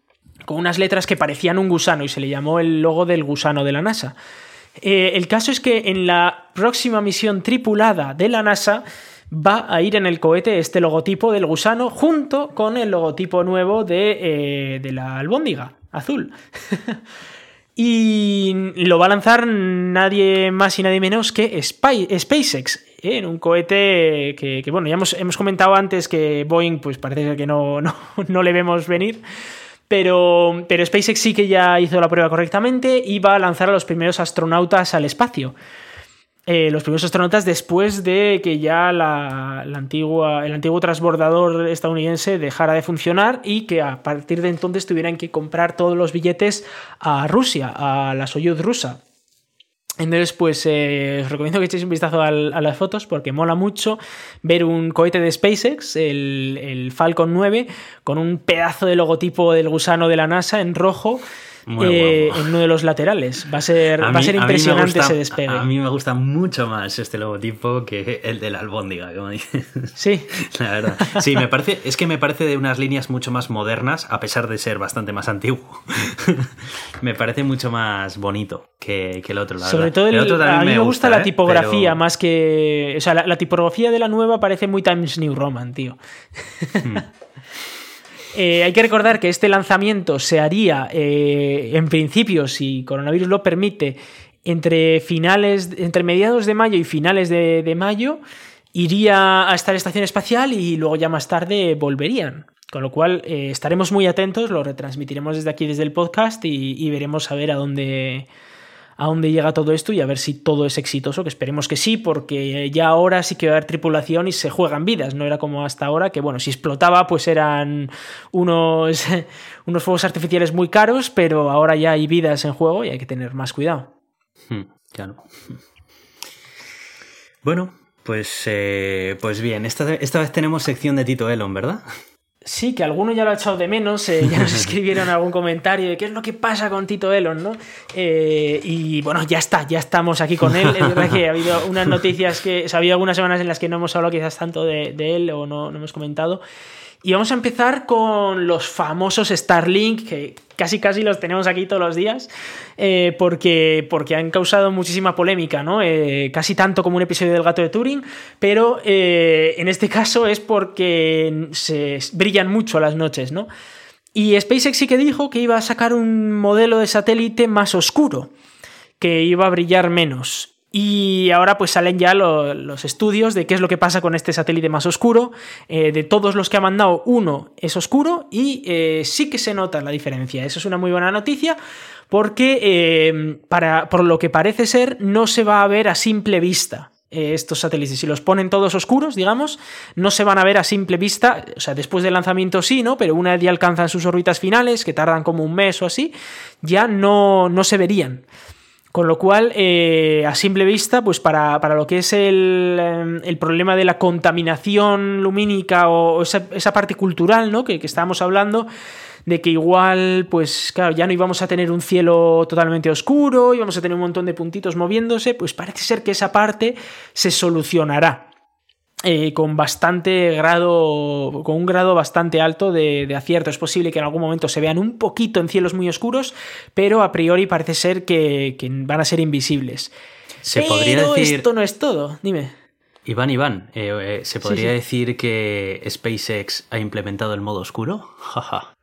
con unas letras que parecían un gusano y se le llamó el logo del gusano de la NASA. Eh, el caso es que en la próxima misión tripulada de la NASA va a ir en el cohete este logotipo del gusano junto con el logotipo nuevo de, eh, de la albóndiga azul. (laughs) y lo va a lanzar nadie más y nadie menos que SpaceX, en un cohete que, bueno, ya hemos, hemos, comentado antes que Boeing, pues parece que no, (laughs) no, no le vemos venir. Pero, pero, SpaceX sí que ya hizo la prueba correctamente y va a lanzar a los primeros astronautas al espacio. Eh, los primeros astronautas después de que ya la, antigua, el antiguo transbordador estadounidense dejara de funcionar y que a partir de entonces tuvieran que comprar todos los billetes a Rusia, a la Soyuz rusa. Entonces, pues eh, os recomiendo que echéis un vistazo a las fotos porque mola mucho ver un cohete de SpaceX, el, el Falcon 9, con un pedazo de logotipo del gusano de la NASA en rojo eh, en uno de los laterales. Va a ser, va a ser impresionante ese despegue. A, mí me gusta mucho más este logotipo que el de la albóndiga, como dices. Sí. (laughs) La verdad. Sí, me parece, es que me parece de unas líneas mucho más modernas, a pesar de ser bastante más antiguo. (laughs) me parece mucho más bonito que, el otro, la Sobre todo a mí me, gusta, la ¿eh? tipografía más que. O sea, la, tipografía de la nueva parece muy Times New Roman, tío. Hmm. (laughs) Eh, hay que recordar que este lanzamiento se haría, eh, en principio, si coronavirus lo permite, entre finales, entre mediados de mayo y finales de, mayo, iría a esta estación espacial y luego ya más tarde volverían. Con lo cual eh, estaremos muy atentos, lo retransmitiremos desde aquí, desde el podcast, y veremos a ver a dónde, a dónde llega todo esto y a ver si todo es exitoso, que esperemos que sí, porque ya ahora sí que va a haber tripulación y se juegan vidas, no era como hasta ahora, que bueno, si explotaba pues eran unos, (laughs) unos fuegos artificiales muy caros, pero ahora ya hay vidas en juego y hay que tener más cuidado. Hmm, claro. Bueno, pues, eh, pues bien, esta, esta vez tenemos sección de Tito Elon, ¿verdad? Sí, que alguno ya lo ha echado de menos, eh, ya nos (laughs) escribieron algún comentario de qué es lo que pasa con Tito Elon, ¿no? Eh, y bueno, ya está, ya estamos aquí con él. Es verdad que ha habido unas noticias que, o sea, ha habido algunas semanas en las que no hemos hablado quizás tanto de, de él o no, no hemos comentado. Y vamos a empezar con los famosos Starlink, que casi casi los tenemos aquí todos los días, eh, porque, porque han causado muchísima polémica, ¿no? Eh, casi tanto como un episodio del gato de Turing, pero eh, en este caso es porque se brillan mucho las noches, ¿no? Y SpaceX sí que dijo que iba a sacar un modelo de satélite más oscuro, que iba a brillar menos. Y ahora pues salen ya los estudios de qué es lo que pasa con este satélite más oscuro. Eh, de todos los que ha mandado, uno es oscuro y eh, sí que se nota la diferencia. Eso es una muy buena noticia porque eh, para, por lo que parece ser no se va a ver a simple vista. Estos satélites, si los ponen todos oscuros, digamos, no se van a ver a simple vista, o sea, después del lanzamiento sí, ¿no? Pero una vez ya alcanzan sus órbitas finales, que tardan como un mes o así, ya no, no se verían. Con lo cual, eh, a simple vista, pues para, lo que es el, el, problema de la contaminación lumínica o esa, esa parte cultural ¿no? que, que estábamos hablando, de que igual, pues claro, ya no íbamos a tener un cielo totalmente oscuro, íbamos a tener un montón de puntitos moviéndose, pues parece ser que esa parte se solucionará. Eh, con bastante grado, con un grado bastante alto de, acierto. Es posible que en algún momento se vean un poquito en cielos muy oscuros, pero a priori parece ser que, van a ser invisibles. Se podría decir... esto no es todo, dime. Iván, Iván, eh, eh, ¿se podría decir que SpaceX ha implementado el modo oscuro? (laughs) Jaja.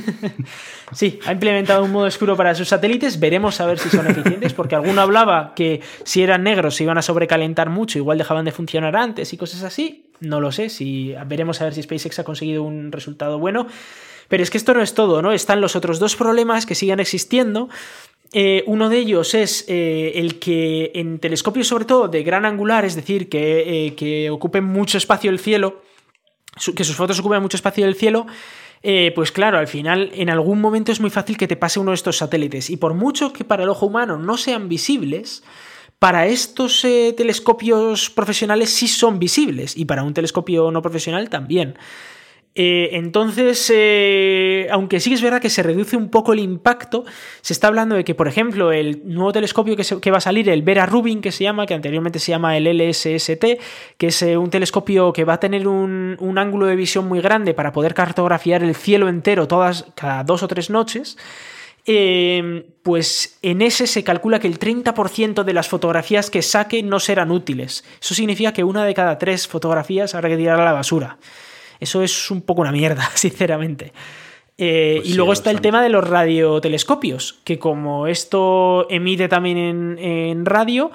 (laughs) sí, ha implementado un modo oscuro para sus satélites. Veremos a ver si son eficientes, porque alguno hablaba que si eran negros se iban a sobrecalentar mucho, igual dejaban de funcionar antes y cosas así. No lo sé, si veremos a ver si SpaceX ha conseguido un resultado bueno. Pero es que esto no es todo, ¿no? Están los otros dos problemas que siguen existiendo. Eh, uno de ellos es eh, el que en telescopios, sobre todo de gran angular, es decir, que, eh, que ocupen mucho espacio el cielo, que sus fotos ocupen mucho espacio del cielo, eh, pues claro, al final en algún momento es muy fácil que te pase uno de estos satélites. Y por mucho que para el ojo humano no sean visibles, para estos eh, telescopios profesionales sí son visibles y para un telescopio no profesional también. Eh, entonces, eh, aunque sí es verdad que se reduce un poco el impacto, se está hablando de que, por ejemplo, el nuevo telescopio que, va a salir, el Vera Rubin, que se llama, que anteriormente se llama el LSST, que es eh, un telescopio que va a tener un, ángulo de visión muy grande para poder cartografiar el cielo entero todas, cada dos o tres noches. pues en ese se calcula que el 30% de las fotografías que saque no serán útiles. Eso significa que una de cada tres fotografías habrá que tirar a la basura. Eso es un poco una mierda, (laughs) sinceramente. Eh, pues y luego está el tema de los radiotelescopios, que como esto emite también en, radio,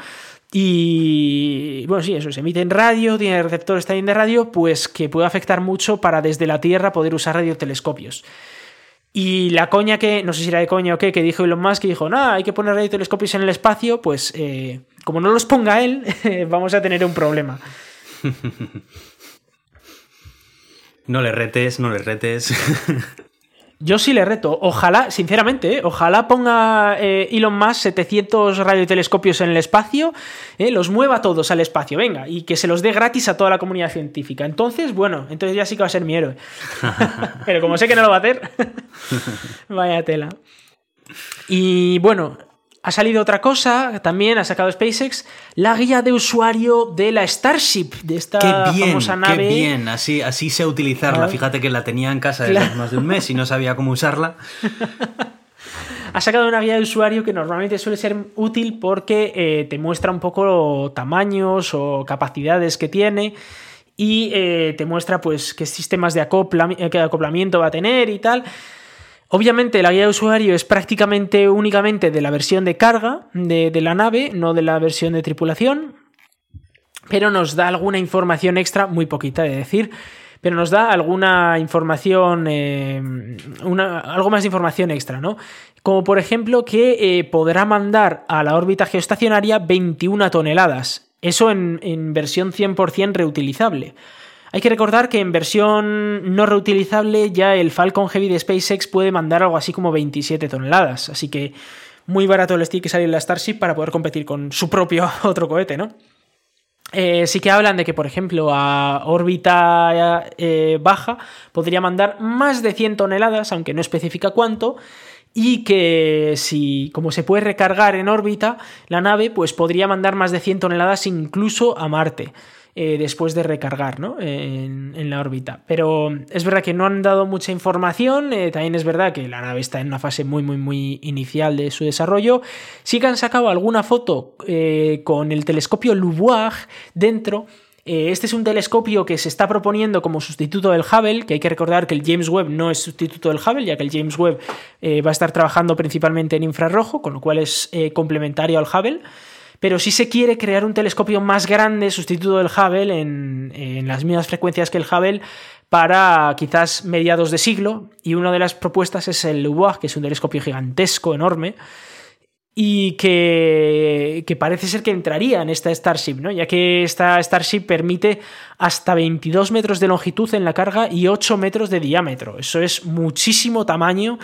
y bueno, sí, eso se emite en radio, tiene receptores también de radio, pues que puede afectar mucho para desde la Tierra poder usar radiotelescopios. Y la coña que, no sé si era de coña o qué, que dijo Elon Musk, que dijo, no, hay que poner radiotelescopios en el espacio, pues eh, como no los ponga él, (laughs) vamos a tener un problema. (laughs) No le retes, no le retes. (laughs) Yo sí le reto. Ojalá, sinceramente, ¿eh? ojalá ponga eh, Elon Musk 700 radiotelescopios en el espacio, ¿eh? los mueva todos al espacio, venga, y que se los dé gratis a toda la comunidad científica. Entonces, bueno, entonces ya sí que va a ser mi héroe. (laughs) Pero como sé que no lo va a hacer, (laughs) vaya tela. Y bueno, ha salido otra cosa, también ha sacado SpaceX, la guía de usuario de la Starship, de esta famosa nave. Qué bien, así, así sé utilizarla. Fíjate que la tenía en casa desde más de un mes y no sabía cómo usarla. (laughs) ha sacado una guía de usuario que normalmente suele ser útil porque eh, te muestra un poco tamaños o capacidades que tiene y eh, te muestra pues qué sistemas de eh, acoplamiento va a tener y tal. Obviamente la guía de usuario es prácticamente únicamente de la versión de carga de, la nave, no de la versión de tripulación, pero nos da alguna información extra, muy poquita de decir, pero nos da alguna información, eh, algo más de información extra, ¿no? Como por ejemplo que eh, podrá mandar a la órbita geoestacionaria 21 toneladas, eso en, en versión 100% reutilizable. Hay que recordar que en versión no reutilizable ya el Falcon Heavy de SpaceX puede mandar algo así como 27 toneladas, así que muy barato les tiene que salir la Starship para poder competir con su propio (laughs) otro cohete, ¿no? Eh, sí que hablan de que, por ejemplo, a órbita eh, baja podría mandar más de 100 toneladas, aunque no especifica cuánto, y que si, como se puede recargar en órbita, la nave pues podría mandar más de 100 toneladas incluso a Marte. Eh, después de recargar ¿no? en, la órbita. Pero es verdad que no han dado mucha información, eh, también es verdad que la nave está en una fase muy, muy, muy inicial de su desarrollo. Sí que han sacado alguna foto eh, con el telescopio Lubois dentro. Este es un telescopio que se está proponiendo como sustituto del Hubble, que hay que recordar que el James Webb no es sustituto del Hubble, ya que el James Webb va a estar trabajando principalmente en infrarrojo, con lo cual es complementario al Hubble pero si se quiere crear un telescopio más grande, sustituto del Hubble, en, las mismas frecuencias que el Hubble, para quizás mediados de siglo. Y una de las propuestas es el LUBOIR, que es un telescopio gigantesco, enorme, y que, que, parece ser que entraría en esta Starship, ¿no? ya que esta Starship permite hasta 22 metros de longitud en la carga y 8 metros de diámetro. Eso es muchísimo tamaño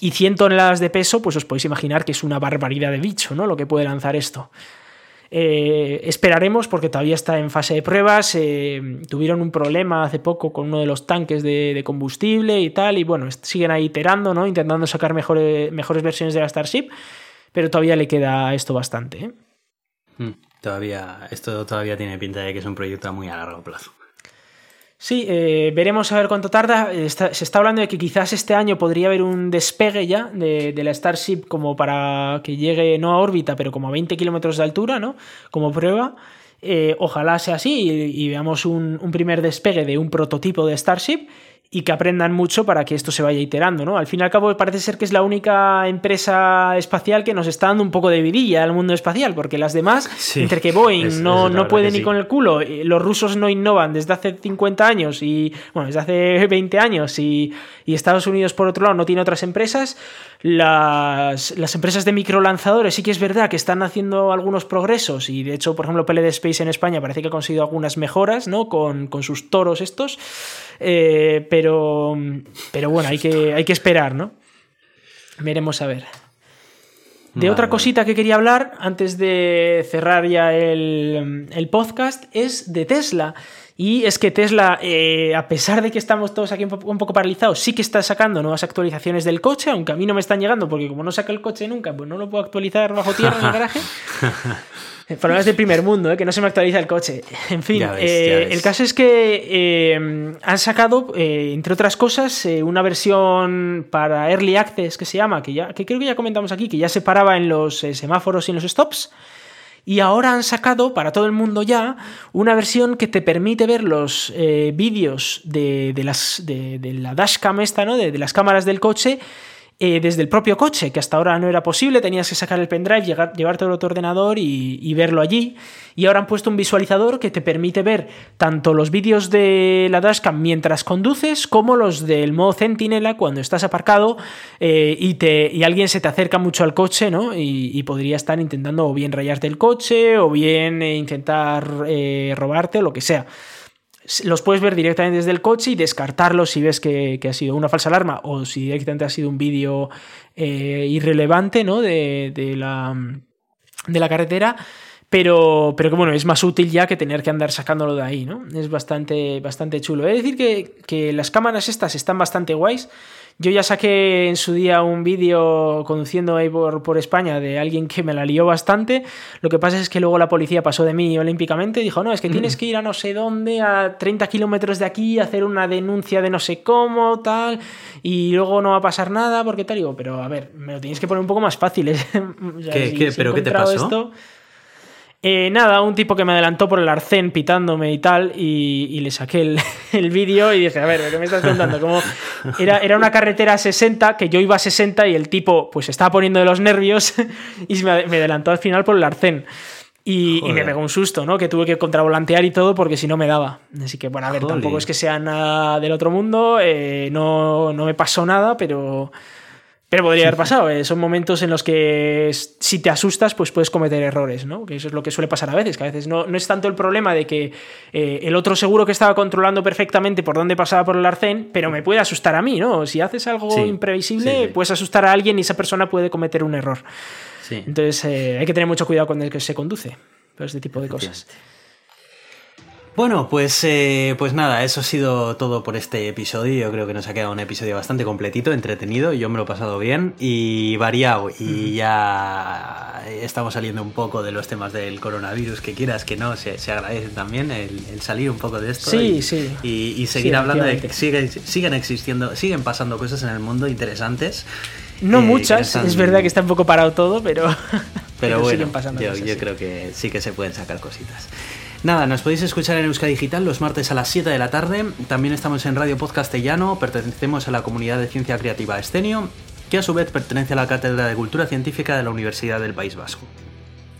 y 100 toneladas de peso, pues os podéis imaginar que es una barbaridad de bicho, ¿no? Lo que puede lanzar esto. Eh, esperaremos porque todavía está en fase de pruebas. Eh, tuvieron un problema hace poco con uno de los tanques de, combustible y tal. Y bueno, siguen ahí iterando, ¿no? Intentando sacar mejores, versiones de la Starship. Pero todavía le queda esto bastante. ¿eh? Hmm, todavía, esto todavía tiene pinta de que es un proyecto a muy a largo plazo. Sí, eh, veremos a ver cuánto tarda. se está hablando de que quizás este año podría haber un despegue ya de, la Starship como para que llegue no a órbita, pero como a 20 kilómetros de altura, ¿no? Como prueba. Eh, ojalá sea así y, veamos un, un, primer despegue de un prototipo de Starship y que aprendan mucho para que esto se vaya iterando, ¿no? Al fin y al cabo parece ser que es la única empresa espacial que nos está dando un poco de vidilla al mundo espacial, porque las demás, (laughs) entre que Boeing no, no puede ni con el culo, los rusos no innovan desde hace 50 años y, bueno, desde hace (laughs) 20 años y, y Estados Unidos por otro lado no tiene otras empresas, las, las, empresas de microlanzadores sí que es verdad que están haciendo algunos progresos y de hecho, por ejemplo, PLD Space en España parece que ha conseguido algunas mejoras, ¿no? Con, con sus toros estos. Eh, pero, pero bueno, hay que, hay que esperar, ¿no? Veremos a ver. De otra cosita que quería hablar antes de cerrar ya el, el podcast es de Tesla. Y es que Tesla, eh, a pesar de que estamos todos aquí un, poco paralizados, sí que está sacando nuevas actualizaciones del coche, aunque a mí no me están llegando, porque como no saca el coche nunca, pues no lo puedo actualizar bajo tierra en el garaje. (laughs) Problemas del primer mundo, ¿eh? que no se me actualiza el coche. En fin, eh, el caso es que han sacado, entre otras cosas, una versión para Early Access que se llama, que, ya, que creo que ya comentamos aquí, que ya se paraba en los semáforos y en los stops. Y ahora han sacado para todo el mundo ya una versión que te permite ver los eh, vídeos de, las, de, la dashcam esta, ¿no? de las cámaras del coche eh, desde el propio coche, que hasta ahora no era posible, tenías que sacar el pendrive, llegar, llevarte a tu ordenador y, verlo allí. Y ahora han puesto un visualizador que te permite ver tanto los vídeos de la dashcam mientras conduces como los del modo centinela cuando estás aparcado eh, y, te, y alguien se te acerca mucho al coche, ¿no? Y, podría estar intentando o bien rayarte el coche o bien eh, intentar robarte o lo que sea. Los puedes ver directamente desde el coche y descartarlos si ves que, ha sido una falsa alarma o si directamente ha sido un vídeo eh, irrelevante ¿no? de, la, de la carretera. Pero, pero que bueno, es más útil ya que tener que andar sacándolo de ahí, ¿no? Es bastante, bastante chulo. Es decir que, que las cámaras estas están bastante guays. Yo ya saqué en su día un vídeo conduciendo ahí por, por, España de alguien que me la lió bastante. Lo que pasa es que luego la policía pasó de mí olímpicamente y dijo, no, es que tienes que ir a no sé dónde, a 30 kilómetros de aquí, hacer una denuncia de no sé cómo, tal, y luego no va a pasar nada porque tal. Digo, pero a ver, me lo tienes que poner un poco más fácil. ¿eh? (laughs) ¿Qué, ¿Pero qué te pasó? Esto, eh, nada, un tipo que me adelantó por el arcén pitándome y tal, y, le saqué (laughs) el, vídeo y dije, a ver, ¿qué me estás contando? Como era, era una carretera a 60, que yo iba a 60 y el tipo pues estaba poniendo de los nervios (laughs) y me, adelantó al final por el arcén. Y, me pegó un susto, ¿no? Que tuve que contravolantear y todo porque si no me daba. Así que, bueno, a ver, tampoco es que sea nada del otro mundo, eh, no, no me pasó nada, pero... Pero podría haber pasado. Eh. Son momentos en los que si te asustas, pues puedes cometer errores, ¿no? Que eso es lo que suele pasar a veces, que a veces no, no es tanto el problema de que eh, el otro seguro que estaba controlando perfectamente por dónde pasaba por el arcén, pero me puede asustar a mí, ¿no? Si haces algo imprevisible, puedes asustar a alguien y esa persona puede cometer un error. Entonces eh, hay que tener mucho cuidado con el que se conduce, por este tipo de cosas. Bueno, pues, eh, pues nada, eso ha sido todo por este episodio. Yo creo que nos ha quedado un episodio bastante completito, entretenido. Yo me lo he pasado bien y variado. Y ya estamos saliendo un poco de los temas del coronavirus, que quieras que no, se, agradece también el, salir un poco de esto. Sí, y, sí. Y, seguir hablando de que siguen, siguen existiendo, siguen pasando cosas en el mundo interesantes. No muchas, es verdad que está un poco parado todo, pero, pero, (laughs) bueno, siguen pasando yo, yo creo que sí que se pueden sacar cositas. Nada, nos podéis escuchar en Euska Digital los martes a las 7 de la tarde. También estamos en Radio Podcastellano, pertenecemos a la comunidad de ciencia creativa Estenio, que a su vez pertenece a la Cátedra de Cultura Científica de la Universidad del País Vasco.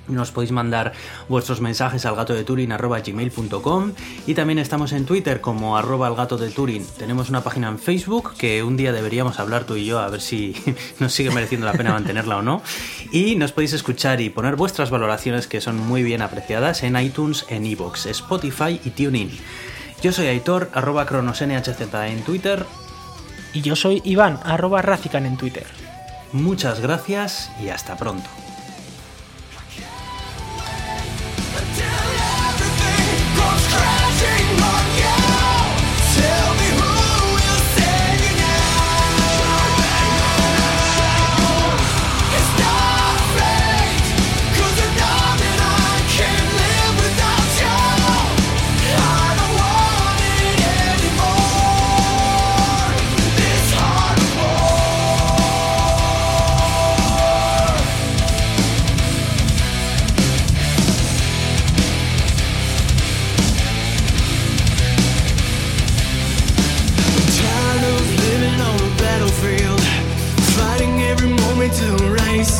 Nos podéis mandar vuestros mensajes al gato de Turing gmail.com y también estamos en Twitter como arroba el gato de Turing. Tenemos una página en Facebook que un día deberíamos hablar tú y yo a ver si (laughs) nos sigue mereciendo la pena mantenerla o no. Y nos podéis escuchar y poner vuestras valoraciones que son muy bien apreciadas en iTunes, en iVoox, Spotify y TuneIn. Yo soy Aitor, arroba cronosnhz en Twitter. Y yo soy Iván, arroba Racican en Twitter. Muchas gracias y hasta pronto.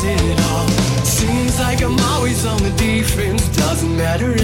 It all. Seems like I'm always on the defense, doesn't matter.